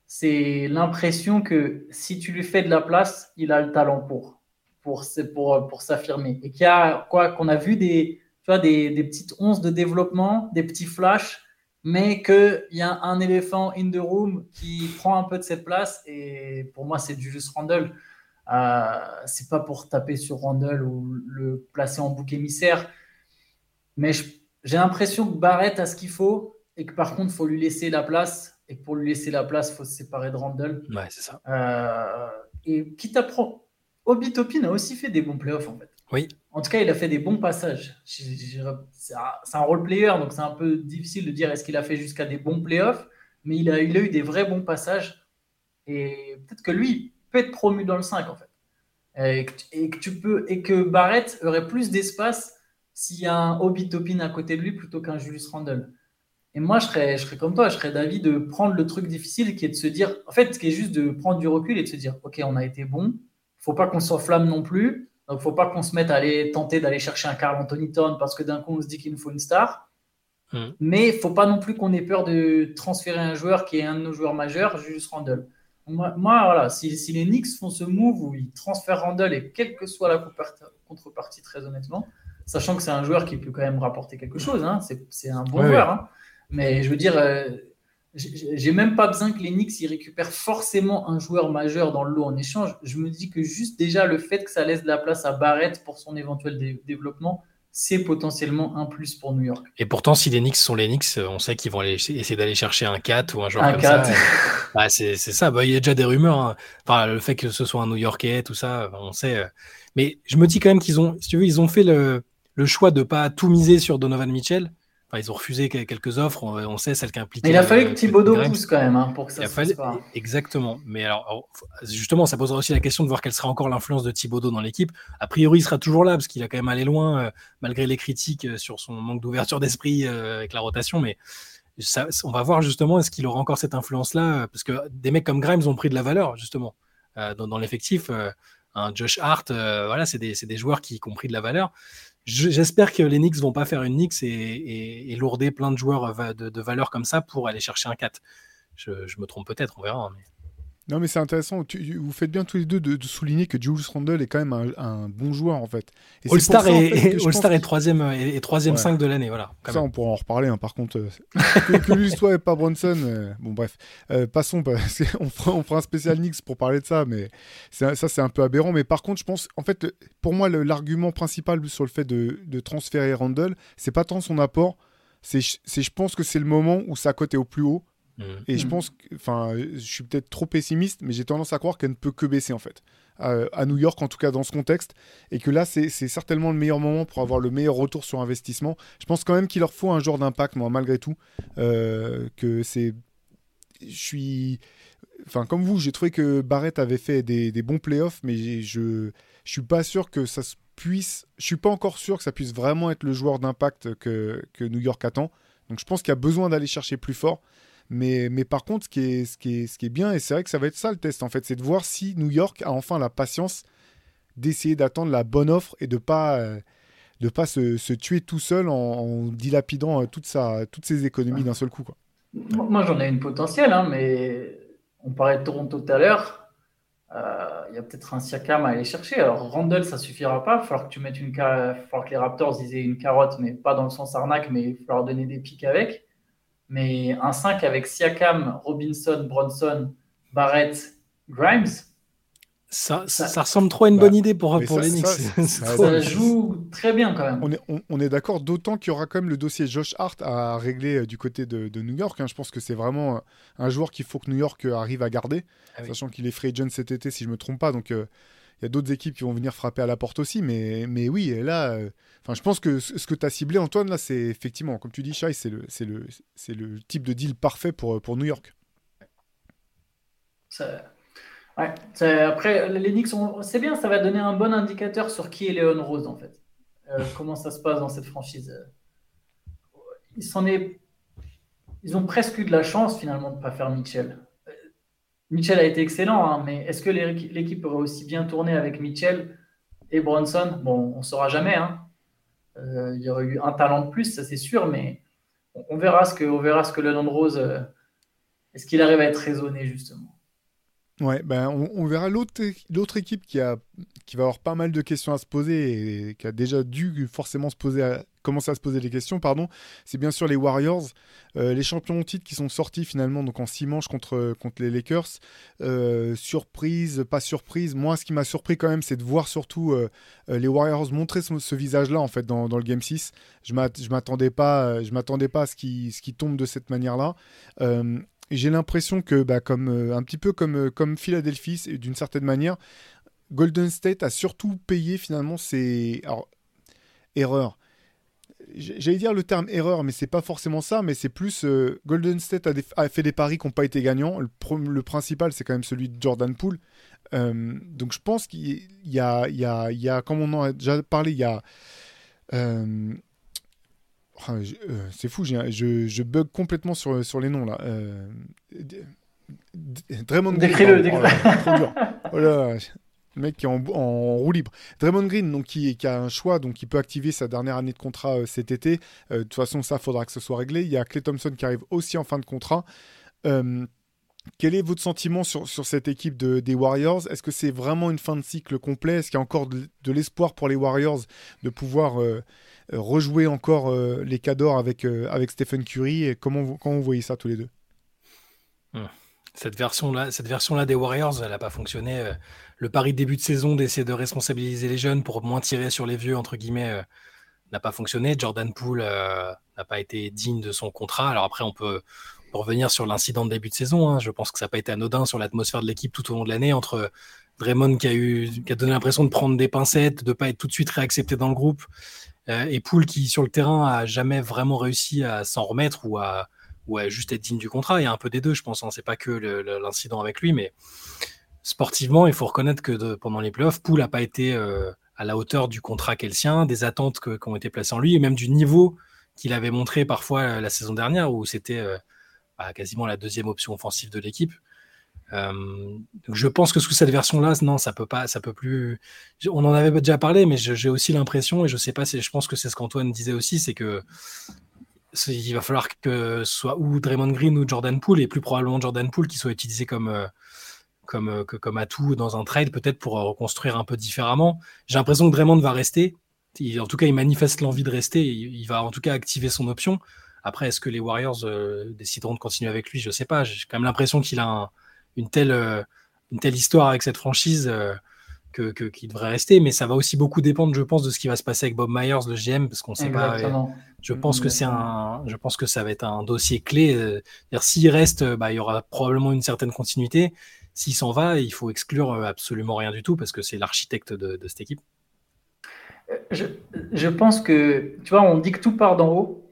c'est l'impression que si tu lui fais de la place, il a le talent pour, pour, pour, pour s'affirmer. Et qu'il y a quoi qu'on a vu des, tu vois, des, des, petites onces de développement, des petits flashs, mais qu'il y a un éléphant in the room qui prend un peu de cette place. Et pour moi, c'est Julius Randle. Euh, c'est pas pour taper sur Randall ou le placer en bouc émissaire, mais j'ai l'impression que Barrett a ce qu'il faut et que par contre, il faut lui laisser la place. Et pour lui laisser la place, il faut se séparer de Randall. Ouais, c'est ça. Euh, et quitte à Obi Topin a aussi fait des bons playoffs en fait. Oui. En tout cas, il a fait des bons passages. C'est un role player, donc c'est un peu difficile de dire est-ce qu'il a fait jusqu'à des bons playoffs, mais il a, il eu des vrais bons passages. Et peut-être que lui, être promu dans le 5 en fait. Et que, Barrett aurait plus d'espace s'il y a un Obi Topin à côté de lui plutôt qu'un Julius Randle. Et moi, je serais, je serais comme toi, je serais d'avis de prendre le truc difficile qui est de se dire, en fait, qui est juste de prendre du recul et de se dire, ok, on a été bon, faut pas qu'on s'enflamme non plus, donc faut pas qu'on se mette à aller tenter d'aller chercher un Carl Anthony Town parce que d'un coup on se dit qu'il nous faut une star. Hmm. Mais faut pas non plus qu'on ait peur de transférer un joueur qui est un de nos joueurs majeurs, Julius Randle. Moi, voilà, si, les Knicks font ce move où ils transfèrent Randall et quelle que soit la contrepartie, très honnêtement, sachant que c'est un joueur qui peut quand même rapporter quelque chose, hein, c'est un bon joueur. Hein. mais je veux dire, euh, j'ai même pas besoin que les Knicks ils récupèrent forcément un joueur majeur dans le lot en échange. Je me dis que juste déjà le fait que ça laisse de la place à Barrett pour son éventuel développement, c'est potentiellement un plus pour New York. Et pourtant, si les Knicks sont les Knicks, on sait qu'ils vont aller essayer d'aller chercher un 4 ou un joueur comme ça. bah, c'est ça. Bah, il y a déjà des rumeurs. Hein. Enfin, le fait que ce soit un New Yorkais, tout ça, on sait. Euh. Mais je me dis quand même qu'ils ont, si tu veux, ils ont fait le, le choix de pas tout miser sur Donovan Mitchell ils ont refusé quelques offres, on, sait celle qui implique. il a fallu que Thibodeau pousse quand même hein, pour que ça se fasse pas. Exactement. Mais alors, justement, ça posera aussi la question de voir quelle sera encore l'influence de Thibodeau dans l'équipe. A priori, il sera toujours là parce qu'il a quand même allé loin, euh, malgré les critiques euh, sur son manque d'ouverture d'esprit euh, avec la rotation. Mais ça, on va voir justement est-ce qu'il aura encore cette influence-là, parce que des mecs comme Grimes ont pris de la valeur justement dans, l'effectif. un Josh Hart, voilà, c'est des, des, joueurs qui, qui ont pris de la valeur. J'espère que les Knicks vont pas faire une Knicks et, lourder plein de joueurs de, de, valeur comme ça pour aller chercher un 4. Je, me trompe peut-être, on verra. Hein. Non, mais c'est intéressant. vous faites bien tous les deux de, souligner que Julius Randle est quand même un, bon joueur, en fait. All-Star est, All troisième, et, troisième 5 de l'année, voilà. Ça, on pourra en reparler. Hein, par contre, euh, que, lui soit et pas Bronson. Euh, bon, bref. Euh, passons. on, fera, on fera un spécial Knicks pour parler de ça, mais ça, c'est un peu aberrant. Mais par contre, je pense, en fait, pour moi, l'argument principal sur le fait de, de transférer Randle, c'est pas tant son apport, c'est, je pense que c'est le moment où sa cote est au plus haut et je mm. pense, enfin, je suis peut-être trop pessimiste, mais j'ai tendance à croire qu'elle ne peut que baisser en fait. à New York, en tout cas dans ce contexte, et que là, c'est certainement le meilleur moment pour avoir le meilleur retour sur investissement. Je pense quand même qu'il leur faut un joueur d'impact, moi, malgré tout. Euh, que c'est. Je suis. Enfin, comme vous, j'ai trouvé que Barrett avait fait des, des bons playoffs, mais je, je suis pas sûr que ça puisse. Je suis pas encore sûr que ça puisse vraiment être le joueur d'impact que, que New York attend. Donc je pense qu'il y a besoin d'aller chercher plus fort. Mais, mais par contre, ce qui, est, ce, qui est, ce qui est bien, et c'est vrai que ça va être ça le test en fait, c'est de voir si New York a enfin la patience d'essayer d'attendre la bonne offre et de pas euh, de pas se, se, tuer tout seul en, dilapidant euh, toute sa, toutes ses économies d'un seul coup. Quoi. Moi, j'en ai une potentielle, hein, mais on parlait de Toronto tout à l'heure. Euh, il y a peut-être un Siakam à aller chercher. Alors, Randall, ça suffira pas. Il va falloir que tu mettes une falloir que les Raptors disaient une carotte, mais pas dans le sens arnaque, mais il va falloir donner des pics avec. Mais un 5 avec Siakam, Robinson, Bronson, Barrett, Grimes. Ça, ça, ressemble trop à une bonne idée pour, pour les Knicks. Ça, joue très bien quand même. On est, on, est d'accord, d'autant qu'il y aura quand même le dossier Josh Hart à régler euh, du côté de, de New York. Hein. Je pense que c'est vraiment un joueur qu'il faut que New York euh, arrive à garder, ah sachant qu'il est free agent cet été, si je ne me trompe pas. Donc, euh, il y a d'autres équipes qui vont venir frapper à la porte aussi, mais, mais oui, là, euh, je pense que ce que tu as ciblé, Antoine, là, c'est effectivement, comme tu dis, Shai, c'est le, le, le type de deal parfait pour, pour New York. Ouais, après, les Knicks, c'est bien, ça va donner un bon indicateur sur qui est Léon Rose, en fait. Euh, comment ça se passe dans cette franchise. Il s'en est... Ils ont presque eu de la chance, finalement, de ne pas faire Mitchell. Mitchell a été excellent, hein, mais est-ce que l'équipe aurait aussi bien tourné avec Mitchell et Bronson? Bon, on ne saura jamais. Hein. Euh, il y aurait eu un talent de plus, ça c'est sûr, mais on verra ce que, on verra ce que Rose. Euh, est-ce qu'il arrive à être raisonné, justement Ouais, ben on, verra l'autre équipe qui, a, qui va avoir pas mal de questions à se poser et qui a déjà dû forcément se poser commencer à se poser des questions. pardon. C'est bien sûr les Warriors, euh, les champions en titre qui sont sortis finalement donc en six manches contre, contre les Lakers. Euh, surprise, pas surprise. Moi, ce qui m'a surpris quand même, c'est de voir surtout euh, les Warriors montrer ce, visage-là en fait dans, dans, le Game 6. Je m'attendais pas, je m'attendais pas à ce qui, ce qui tombe de cette manière-là j'ai l'impression que, bah, comme, euh, un petit peu comme, euh, comme Philadelphie, d'une certaine manière, Golden State a surtout payé finalement ses alors, erreurs. J'allais dire le terme erreur, mais c'est pas forcément ça, mais c'est plus euh, Golden State a, fait des paris qui n'ont pas été gagnants. Le, principal, c'est quand même celui de Jordan Poole. donc je pense qu'il y a, comme on en a déjà parlé, il y a ah, euh, c'est fou, je, je, bug complètement sur, sur les noms là. Euh, Draymond Green. Décris-le, décris trop dur. Oh le mec qui est en, en, roue libre. Draymond Green, donc, qui, qui, a un choix, donc il peut activer sa dernière année de contrat euh, cet été. de toute façon, ça, faudra que ce soit réglé. Il y a Clay Thompson qui arrive aussi en fin de contrat. quel est votre sentiment sur, sur cette équipe de, des Warriors? Est-ce que c'est vraiment une fin de cycle complet? Est-ce qu'il y a encore de, de l'espoir pour les Warriors de pouvoir euh, rejouer encore euh, les cadors avec, euh, avec Stephen Curry comment vous, vous voyez ça tous les deux? Cette version-là, cette version-là des Warriors, elle n'a pas fonctionné. Le pari de début de saison d'essayer de responsabiliser les jeunes pour moins tirer sur les vieux, entre guillemets, n'a pas fonctionné. Jordan Poole n'a pas été digne de son contrat. Alors après, on peut, revenir sur l'incident de début de saison. Hein. Je pense que ça n'a pas été anodin sur l'atmosphère de l'équipe tout au long de l'année entre Draymond qui a, eu, qui a donné l'impression de prendre des pincettes, de ne pas être tout de suite réaccepté dans le groupe, euh, et Poul qui sur le terrain a jamais vraiment réussi à s'en remettre ou à, ou à juste être digne du contrat. Il y a un peu des deux, je pense. Hein. C'est pas que l'incident avec lui, mais sportivement, il faut reconnaître que pendant les playoffs, Poul n'a pas été euh, à la hauteur du contrat qu'est le sien, des attentes qui ont été placées en lui, et même du niveau qu'il avait montré parfois euh, la saison dernière, où c'était bah, quasiment la deuxième option offensive de l'équipe. Euh, je pense que sous cette version-là, non, ça peut pas, ça peut plus. On en avait déjà parlé, mais j'ai aussi l'impression, et je sais pas, je pense que c'est ce qu'Antoine disait aussi, c'est que il va falloir que soit ou Draymond Green ou Jordan Poole, et plus probablement Jordan Poole qui soit utilisé comme euh, comme euh, comme atout dans un trade, peut-être pour reconstruire un peu différemment. J'ai l'impression que Draymond va rester. en tout cas, il manifeste l'envie de rester. Il, va en tout cas activer son option. Après, est-ce que les Warriors décideront de continuer avec lui? Je sais pas. J'ai quand même l'impression qu'il a un une telle, euh, une telle histoire avec cette franchise euh, que, qui devrait rester, mais ça va aussi beaucoup dépendre, je pense, de ce qui va se passer avec Bob Myers, le GM, parce qu'on sait pas. Je pense que c'est un, je pense que ça va être un dossier clé. Euh, s'il reste, bah, il y aura probablement une certaine continuité. S'il s'en va, il faut exclure absolument rien du tout parce que c'est l'architecte de, cette équipe. Je, je, pense que, tu vois, on dit que tout part d'en haut.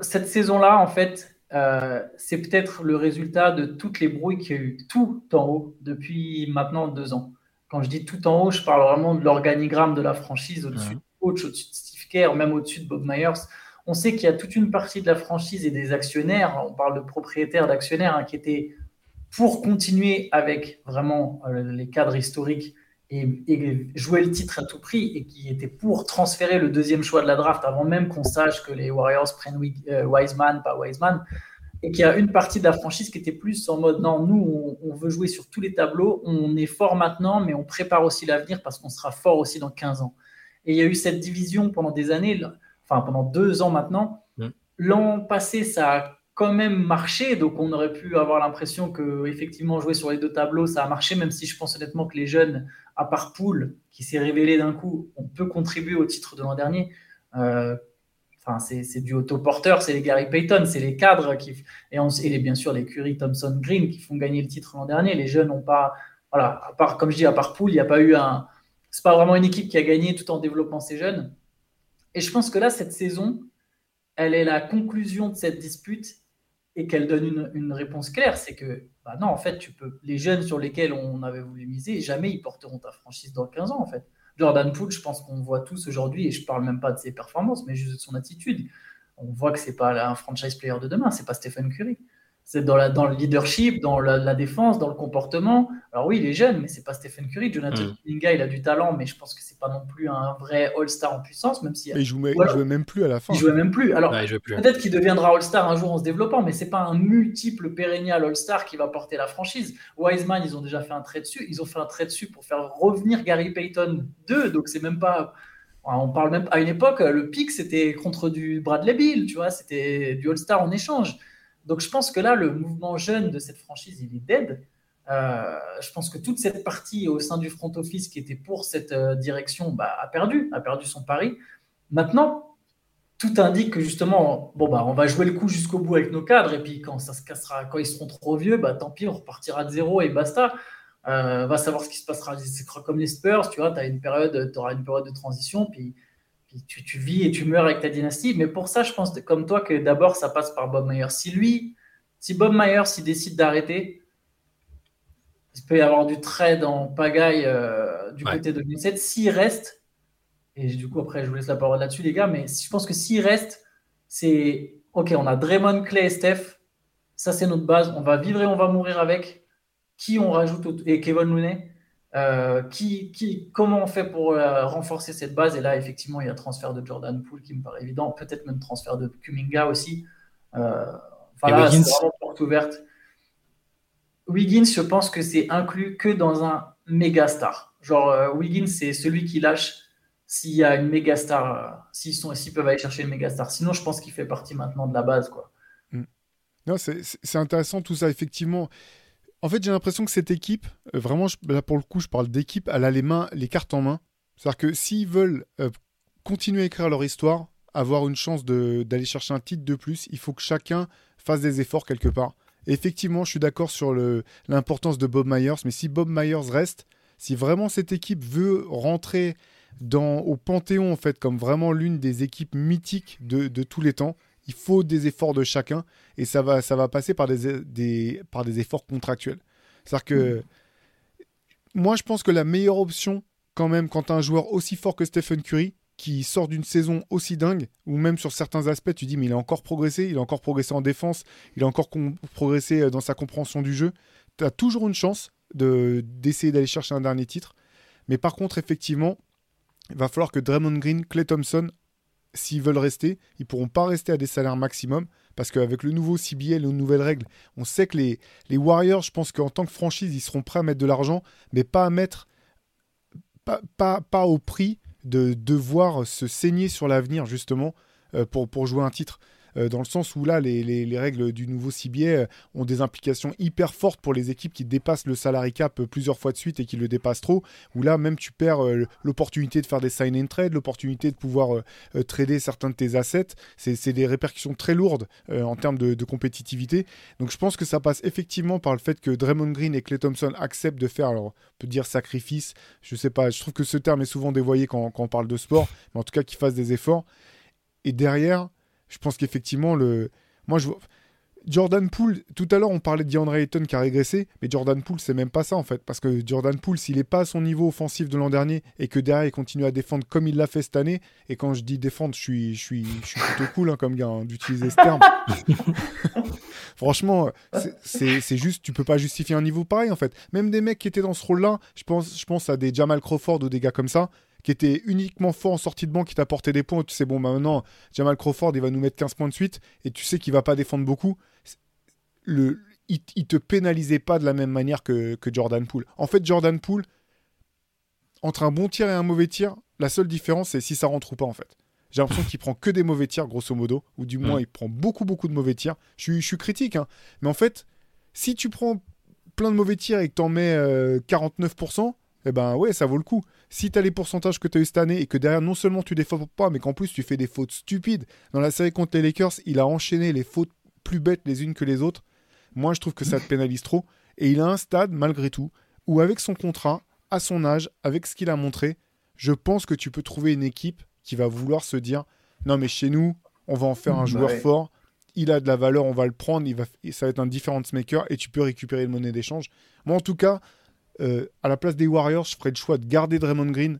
cette saison-là, en fait, euh, c'est peut-être le résultat de toutes les brouilles qu'il y a eu tout en haut depuis maintenant deux ans. Quand je dis tout en haut, je parle vraiment de l'organigramme de la franchise, au-dessus de coach, au-dessus de Steve Kerr, même au-dessus de Bob Myers. On sait qu'il y a toute une partie de la franchise et des actionnaires, on parle de propriétaires, d'actionnaires, hein, qui étaient pour continuer avec vraiment euh, les cadres historiques et, jouer le titre à tout prix et qui était pour transférer le deuxième choix de la draft avant même qu'on sache que les Warriors prennent euh, Wiseman, pas Wiseman, et qu'il y a une partie de la franchise qui était plus en mode non, nous on, veut jouer sur tous les tableaux, on est fort maintenant, mais on prépare aussi l'avenir parce qu'on sera fort aussi dans 15 ans. Et il y a eu cette division pendant des années, enfin pendant deux ans maintenant. Mm. L'an passé, ça a quand même marché. Donc, on aurait pu avoir l'impression que, effectivement, jouer sur les deux tableaux, ça a marché, même si je pense honnêtement que les jeunes, à part Poul, qui s'est révélé d'un coup, on peut contribuer au titre de l'an dernier. Euh, enfin, c'est du autoporteur, c'est les Gary Payton, c'est les cadres qui, et, et bien sûr les Curry, Thompson, Green qui font gagner le titre l'an dernier. Les jeunes n'ont pas, voilà, à part, comme je dis, à part Poul, il n'y a pas eu un. C'est pas vraiment une équipe qui a gagné tout en développant ses jeunes. Et je pense que là, cette saison, elle est la conclusion de cette dispute et qu'elle donne une, une, réponse claire. C'est que, bah non, en fait, tu peux, les jeunes sur lesquels on avait voulu miser, jamais ils porteront ta franchise dans 15 ans, en fait. Jordan Poole, je pense qu'on voit tous aujourd'hui, et je parle même pas de ses performances, mais juste de son attitude. On voit que c'est pas un franchise player de demain, c'est pas Stephen Curry. C'est dans, la, dans le leadership, dans la, défense, dans le comportement. Alors oui, il est jeune, mais c'est pas Stephen Curry. Jonathan mm. il a du talent, mais je pense que c'est pas non plus un vrai All-Star en puissance, même si. il, joue, jouait même plus à la fin. Il jouait même plus. Alors peut-être qu'il deviendra All-Star un jour en se développant, mais c'est pas un multiple pérennial All-Star qui va porter la franchise. Wiseman, ils ont déjà fait un trait dessus. Ils ont fait un trait dessus pour faire revenir Gary Payton 2, donc c'est même pas. On parle même à une époque, le pic c'était contre du Bradley Bill, tu vois, c'était du All-Star en échange. Donc je pense que là, le mouvement jeune de cette franchise, il est dead. Euh, je pense que toute cette partie au sein du front office qui était pour cette euh, direction bah, a perdu, a perdu son pari. Maintenant, tout indique que justement, bon bah, on va jouer le coup jusqu'au bout avec nos cadres et puis quand ça se cassera, quand ils seront trop vieux, bah tant pis, on repartira de zéro et basta. Euh, va savoir ce qui se passera. C'est comme les Spurs, tu vois, tu auras une période de transition, puis tu, vis et tu meurs avec ta dynastie. Mais pour ça, je pense, comme toi, que d'abord, ça passe par Bob Myers. Si lui, si Bob Myers s'il décide d'arrêter, il peut y avoir du trade en pagaille euh, du côté de l'United. S'il reste, et du coup, après, je vous laisse la parole là-dessus, les gars, mais je pense que s'il reste, c'est OK, on a Draymond, Clay et Steph. Ça, c'est notre base. On va vivre et on va mourir avec. Qui on rajoute Et Kevin Looney? Euh, qui, qui, comment on fait pour euh, renforcer cette base? Et là, effectivement, il y a transfert de Jordan Poole qui me paraît évident, peut-être même transfert de Kuminga aussi. Euh, enfin, là, c'est vraiment porte ouverte. Wiggins, je pense que c'est inclus que dans un méga star. Genre, Wiggins, c'est celui qui lâche s'il y a une méga star, s'ils, sont, s'ils peuvent aller chercher une méga star. Sinon, je pense qu'il fait partie maintenant de la base. Quoi. Mm. Non, c'est intéressant tout ça, effectivement. En fait, j'ai l'impression que cette équipe, euh, vraiment, là pour le coup, je parle d'équipe, elle a les mains, les cartes en main. C'est-à-dire que s'ils veulent euh, continuer à écrire leur histoire, avoir une chance d'aller chercher un titre de plus, il faut que chacun fasse des efforts quelque part. effectivement, je suis d'accord sur l'importance de Bob Myers, mais si Bob Myers reste, si vraiment cette équipe veut rentrer dans, au panthéon en fait comme vraiment l'une des équipes mythiques de, de tous les temps, il faut des efforts de chacun et ça va, ça va passer par des, par des efforts contractuels. C'est-à-dire que moi, je pense que la meilleure option, quand même, quand as un joueur aussi fort que Stephen Curry, qui sort d'une saison aussi dingue, ou même sur certains aspects, tu dis, mais il a encore progressé, il a encore progressé en défense, il a encore progressé euh, dans sa compréhension du jeu. Tu as toujours une chance d'essayer d'aller chercher un dernier titre. Mais par contre, effectivement, il va falloir que Draymond Green, Clay Thompson s'ils veulent rester, ils pourront pas rester à des salaires maximum parce qu'avec le nouveau CBL, les nouvelles règles, on sait que les, Warriors, je pense qu'en tant que franchise, ils seront prêts à mettre de l'argent, mais pas à mettre, pas, pas, pas au prix de devoir se saigner sur l'avenir justement euh, pour, pour jouer un titre. Euh, dans le sens où là, les, règles du nouveau CBA euh, ont des implications hyper fortes pour les équipes qui dépassent le salary cap euh, plusieurs fois de suite et qui le dépassent trop, où là, même tu perds l'opportunité de faire des sign and trade, l'opportunité de pouvoir trader certains de tes assets. C'est des répercussions très lourdes en termes de, compétitivité. Donc je pense que ça passe effectivement par le fait que Draymond Green et Clay Thompson acceptent de faire, alors on peut dire sacrifice, je sais pas, je trouve que ce terme est souvent dévoyé quand, quand on parle de sport, mais en tout cas qu'ils fassent des efforts. Et derrière, je pense qu'effectivement, le... moi, je Jordan Poole, tout à l'heure on parlait de DeAndre Ayton qui a régressé, mais Jordan Poole c'est même pas ça en fait, parce que Jordan Poole s'il n'est pas à son niveau offensif de l'an dernier et que derrière il continue à défendre comme il l'a fait cette année, et quand je dis défendre, je suis, je suis, je suis plutôt cool hein, comme gars hein, d'utiliser ce terme. Franchement, c'est juste, tu peux pas justifier un niveau pareil en fait. Même des mecs qui étaient dans ce rôle-là, je pense, je pense à des Jamal Crawford ou des gars comme ça, qui était uniquement fort en sortie de banc, qui t'apportait des points. Tu sais, bon, bah, maintenant, Jamal Crawford, il va nous mettre 15 points de suite, et tu sais qu'il va pas défendre beaucoup. Le, il, il, te pénalisait pas de la même manière que, que Jordan Poole. En fait, Jordan Poole, entre un bon tir et un mauvais tir, la seule différence, c'est si ça rentre ou pas, en fait. J'ai l'impression qu'il prend que des mauvais tirs, grosso modo, ou du moins, mm. il prend beaucoup, beaucoup de mauvais tirs. Je suis, je suis critique, hein. mais en fait, si tu prends plein de mauvais tirs et que tu en mets 49%, euh, eh ben ouais, ça vaut le coup si tu as les pourcentages que tu as eu cette année et que derrière, non seulement tu défends pas, mais qu'en plus tu fais des fautes stupides. Dans la série contre les Lakers, il a enchaîné les fautes plus bêtes les unes que les autres. Moi, je trouve que ça te pénalise trop. Et il a un stade, malgré tout, où avec son contrat, à son âge, avec ce qu'il a montré, je pense que tu peux trouver une équipe qui va vouloir se dire non mais chez nous, on va en faire un Bah joueur ouais. fort, il a de la valeur, on va le prendre, il va, ça va être un difference maker et tu peux récupérer une monnaie d'échange. Moi en tout cas, à la place des Warriors, je ferais le choix de garder Draymond Green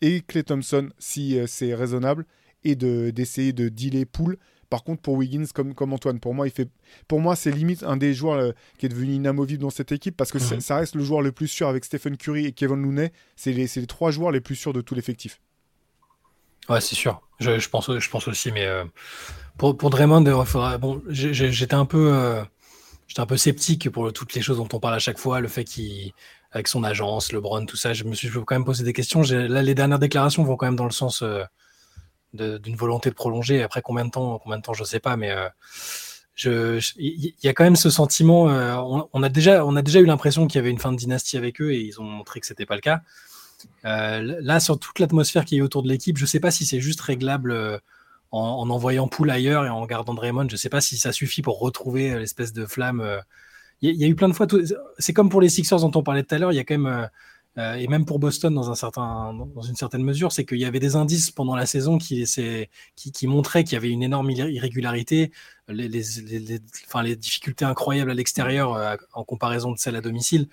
et Clay Thompson si euh, c'est raisonnable et de d'essayer de dealer Poole. Par contre, pour Wiggins, comme, comme Antoine, pour moi, il fait, pour moi, c'est limite un des joueurs euh, qui est devenu inamovible dans cette équipe parce que Mhm. ça reste le joueur le plus sûr avec Stephen Curry et Kevin Looney. C'est les, trois joueurs les plus sûrs de tout l'effectif. Ouais, c'est sûr. Je, je pense, je pense aussi, mais euh, pour, pour Draymond, euh, faudra. Bon, j'étais un peu, euh, j'étais un peu sceptique pour toutes les choses dont on parle à chaque fois, le fait qu'il, avec son agence, LeBron, tout ça. Je me suis quand même posé des questions. Là, les dernières déclarations vont quand même dans le sens euh, d'une volonté de prolonger. Après combien de temps, combien de temps, je sais pas, mais euh, il y a quand même ce sentiment. euh, on, a déjà, on a déjà eu l'impression qu'il y avait une fin de dynastie avec eux et ils ont montré que c'était pas le cas. Là, sur toute l'atmosphère qui est autour de l'équipe, je ne sais pas si c'est juste réglable en, en envoyant Poul ailleurs et en gardant Draymond. Je ne sais pas si ça suffit pour retrouver l'espèce de flamme. Il y, a- eu plein de fois. C'est comme pour les Sixers dont on parlait tout à l'heure. Il y a quand même euh, euh, et même pour Boston dans un certain, dans une certaine mesure, c'est qu'il y avait des indices pendant la saison qui, qui, montraient qu'il y avait une énorme irré- irrégularité, les, difficultés incroyables à l'extérieur euh, en comparaison de celles à domicile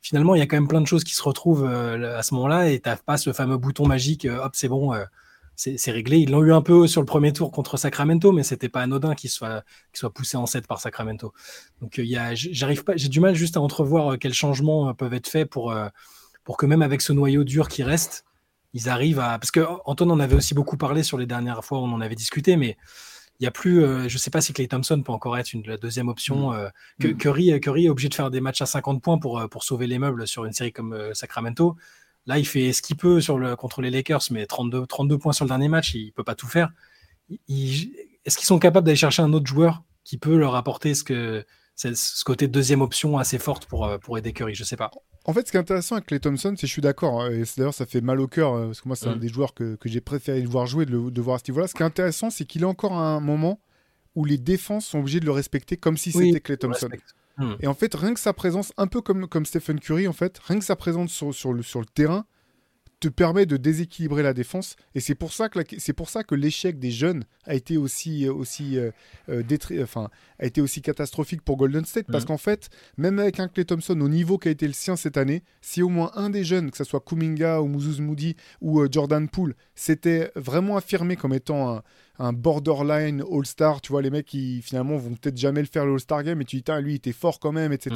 finalement, il y a quand même plein de choses qui se retrouvent à ce moment-là et tu n'as pas ce fameux bouton magique, hop, c'est bon, c'est réglé. Ils l'ont eu un peu sur le premier tour contre Sacramento, mais c'était pas anodin qu'il soit, qu'il soit poussé en 7 par Sacramento. Donc, euh, j'arrive pas, j'ai du mal juste à entrevoir euh, quels changements euh, peuvent être faits pour, pour que même avec ce noyau dur qui reste, ils arrivent à. Parce que Antoine en avait aussi beaucoup parlé sur les dernières fois où on en avait discuté, mais il y a plus. euh, je sais pas si Clay Thompson peut encore être une, la deuxième option. euh, que, Mm. Curry, Curry est obligé de faire des matchs à 50 points pour, pour sauver les meubles sur une série comme euh, Sacramento. Là, il fait ce qu'il peut sur le, contre les Lakers, mais 32, 32 points sur le dernier match, il peut pas tout faire. Est-ce qu'ils sont capables d'aller chercher un autre joueur qui peut leur apporter ce, que, ce côté deuxième option assez forte pour, euh, pour aider Curry? Je sais pas. En fait, ce qui est intéressant avec Clay Thompson, c'est que je suis d'accord, hein, et d'ailleurs ça fait mal au cœur, euh, parce que moi c'est un Mm. des joueurs que, que j'ai préféré voir jouer, de, le- de voir à ce niveau-là. Ce qui est intéressant, c'est qu'il est encore à un moment où les défenses sont obligées de le respecter comme si Oui, c'était Clay Thompson. Hmm. Et en fait, rien que sa présence, un peu comme, comme Stephen Curry, en fait, rien que sa présence sur, sur, le, sur le terrain te permet de déséquilibrer la défense. Et c'est pour ça que, c'est pour ça que l'échec des jeunes a été aussi, aussi, euh, euh, détri- enfin, a été aussi catastrophique pour Golden State. Parce Mhm. qu'en fait, même avec un Clay Thompson au niveau qui a été le sien cette année, si au moins un des jeunes, que ce soit Kuminga ou Moses Moody ou euh, Jordan Poole, s'était vraiment affirmé comme étant un, un borderline All-Star, tu vois, les mecs qui finalement vont peut-être jamais le faire le All-Star Game, et tu dis, lui, il était fort quand même, etc.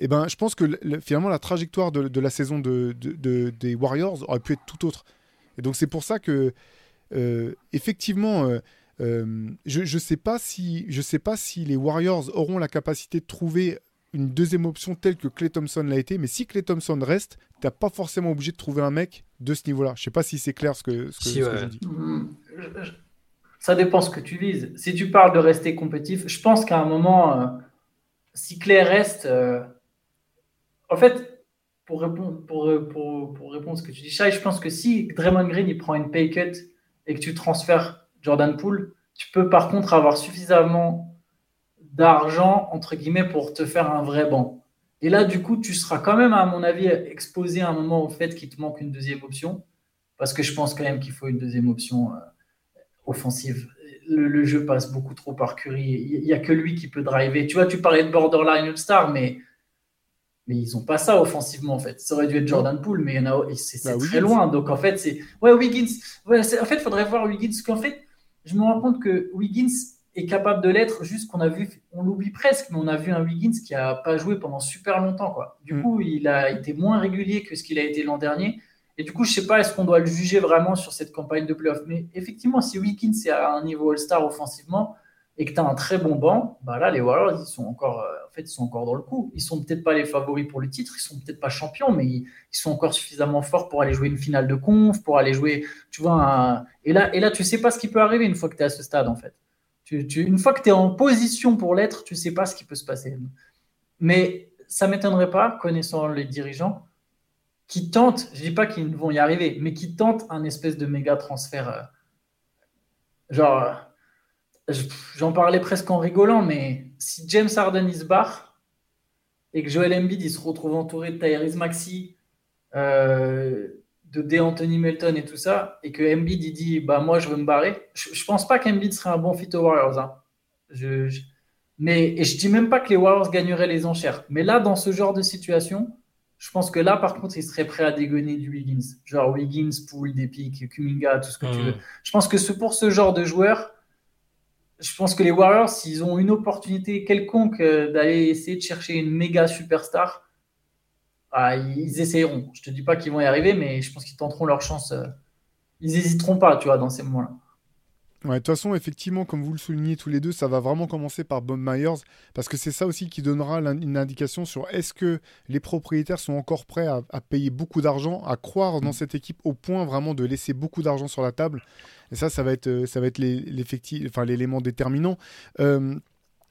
Et ben, je pense que le- le- finalement, la trajectoire de, de la saison de, de- de- des Warriors aurait pu être tout autre. Et donc, c'est pour ça que, euh, effectivement, euh, euh, je ne sais, pas si, je sais pas si les Warriors auront la capacité de trouver une deuxième option telle que Clay Thompson l'a été, mais si Clay Thompson reste, t'as pas forcément obligé de trouver un mec de ce niveau-là. Je sais pas si c'est clair ce que, ce que, Si, ce que ouais. je dis. Je- Ça dépend ce que tu vises. Si tu parles de rester compétitif, je pense qu'à un moment, euh, si Clay reste. En fait, pour répondre, à ce que tu dis, je pense que si Draymond Green il prend une pay cut et que tu transfères Jordan Poole, tu peux par contre avoir suffisamment d'argent, entre guillemets, pour te faire un vrai banc. Et là, du coup, tu seras quand même, à mon avis, exposé à un moment au fait qu'il te manque une deuxième option. Parce que je pense quand même qu'il faut une deuxième option euh, offensive. Le, le jeu passe beaucoup trop par Curry. Il n'y a que lui qui peut driver. Tu vois, tu parlais de borderline All-Star, mais, mais ils n'ont pas ça offensivement, en fait. Ça aurait dû être Jordan Poole, mais il y en a- c'est Bah, très Wiggins. loin. Donc, en fait, c'est. Ouais, Wiggins. Ouais, en fait, il faudrait voir Wiggins. Parce qu'en fait, je me rends compte que Wiggins est capable de l'être, juste qu'on a vu, on l'oublie presque, mais on a vu un Wiggins qui n'a pas joué pendant super longtemps. Quoi. Du Mm. coup, il a été moins régulier que ce qu'il a été l'an dernier. Et du coup, je sais pas, est-ce qu'on doit le juger vraiment sur cette campagne de playoff? Mais effectivement, si Wiggins est à un niveau All-Star offensivement et que tu as un très bon banc, bah là, les Warriors, ils sont encore, euh, en fait, ils sont encore dans le coup. Ils sont peut-être pas les favoris pour le titre, ils sont peut-être pas champions, mais ils, sont encore suffisamment forts pour aller jouer une finale de conf, pour aller jouer, tu vois, et là, et là, tu sais pas ce qui peut arriver une fois que tu es à ce stade, en fait. Une fois que tu es en position pour l'être, tu sais pas ce qui peut se passer. Mais ça m'étonnerait pas, connaissant les dirigeants, qui tentent, je dis pas qu'ils vont y arriver, mais qui tentent un espèce de méga transfert. euh, genre, j'en parlais presque en rigolant, mais si James Harden il se barre, et que Joel Embiid il se retrouve entouré de Tyrese Maxi, euh, de D. Anthony Melton et tout ça, et que Embiid il dit bah moi je veux me barrer, je, je pense pas qu'Embiid serait un bon fit aux Warriors. Hein. Je, je- Mais et je dis même pas que les Warriors gagneraient les enchères. Mais là, dans ce genre de situation, je pense que là, par contre, ils seraient prêts à dégonner du Wiggins. Genre Wiggins, Poole, Depic, Kuminga, tout ce que tu Mhm. veux. Je pense que ce- pour ce genre de joueurs, je pense que les Warriors, s'ils ont une opportunité quelconque euh, d'aller essayer de chercher une méga superstar, ah, ils essayeront. Je te dis pas qu'ils vont y arriver, mais je pense qu'ils tenteront leur chance. euh. Ils hésiteront pas, tu vois, dans ces moments-là. Ouais, de toute façon, effectivement, comme vous le soulignez tous les deux, ça va vraiment commencer par Bob Myers, parce que c'est ça aussi qui donnera une indication sur est-ce que les propriétaires sont encore prêts à, à payer beaucoup d'argent, à croire dans cette équipe au point vraiment de laisser beaucoup d'argent sur la table. Et ça, ça va être, euh, ça va être enfin l'élément déterminant. Euh,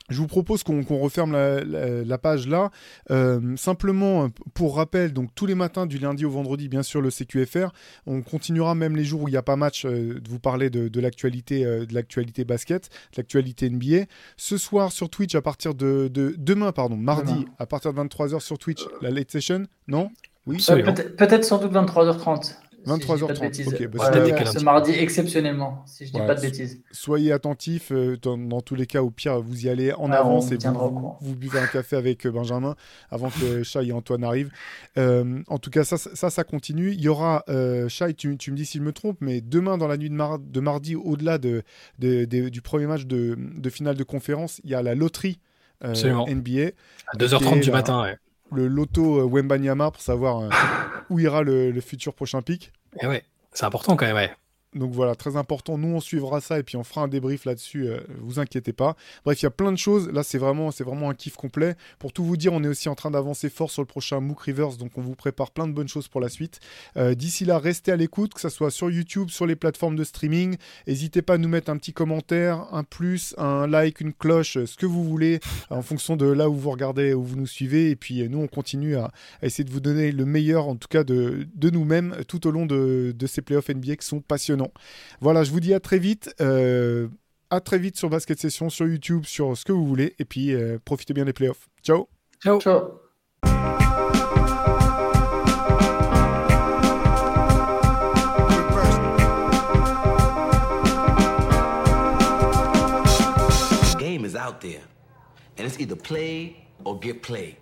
je vous propose qu'on referme la, la- la page là. Euh, simplement, euh, pour rappel, donc tous les matins du lundi au vendredi, bien sûr, le CQFR. On continuera même les jours où il n'y a pas match euh, de vous parler de, de l'actualité, euh, de l'actualité basket, de l'actualité NBA. Ce soir sur Twitch à partir de, de- demain, pardon, mardi Demain. à partir de 23h sur Twitch, la late session, non? Oui. Euh, peut-être sans doute 23h30. Si je dis pas de 23h30, bêtises. ok, bah, Ouais, ce mardi exceptionnellement, si je dis Ouais, pas de bêtises. Soyez attentifs. euh, dans, dans tous les cas, au pire, vous y allez en avance et vous, buvez un café avec euh, Benjamin avant que Chai et Antoine arrivent. Euh, en tout cas, ça, ça, ça continue. Il y aura, euh, Chai, tu, tu me dis si je me trompe, mais demain, dans la nuit de, mar- de mardi, au-delà de, de- de- du premier match de, de finale de conférence, il y a la loterie euh. NBA, À 2h30 Ok, du là. matin, ouais. le loto Wembanyama pour savoir euh, où ira le, le futur prochain pic. Et ouais, c'est important quand même, ouais. Donc voilà, très important. Nous, on suivra ça et puis on fera un débrief là-dessus. euh, vous inquiétez pas. Bref, il y a plein de choses. Là, c'est vraiment, c'est vraiment un kiff complet. Pour tout vous dire, on est aussi en train d'avancer fort sur le prochain MOOC Rivers. Donc, on vous prépare plein de bonnes choses pour la suite. Euh, D'ici là, restez à l'écoute, que ce soit sur YouTube, sur les plateformes de streaming. N'hésitez pas à nous mettre un petit commentaire, un plus, un like, une cloche, euh, ce que vous voulez, en fonction de là où vous regardez, où vous nous suivez. Et puis, nous, on continue à, à essayer de vous donner le meilleur, en tout cas, de, de nous-mêmes tout au long de, de ces playoffs NBA qui sont passionnants. Voilà, je vous dis à très vite. euh, à très vite sur Basket Session, sur YouTube, sur ce que vous voulez. Et puis, euh, profitez bien des playoffs. Ciao Ciao. Ciao. game is out there, and it's either play or get played.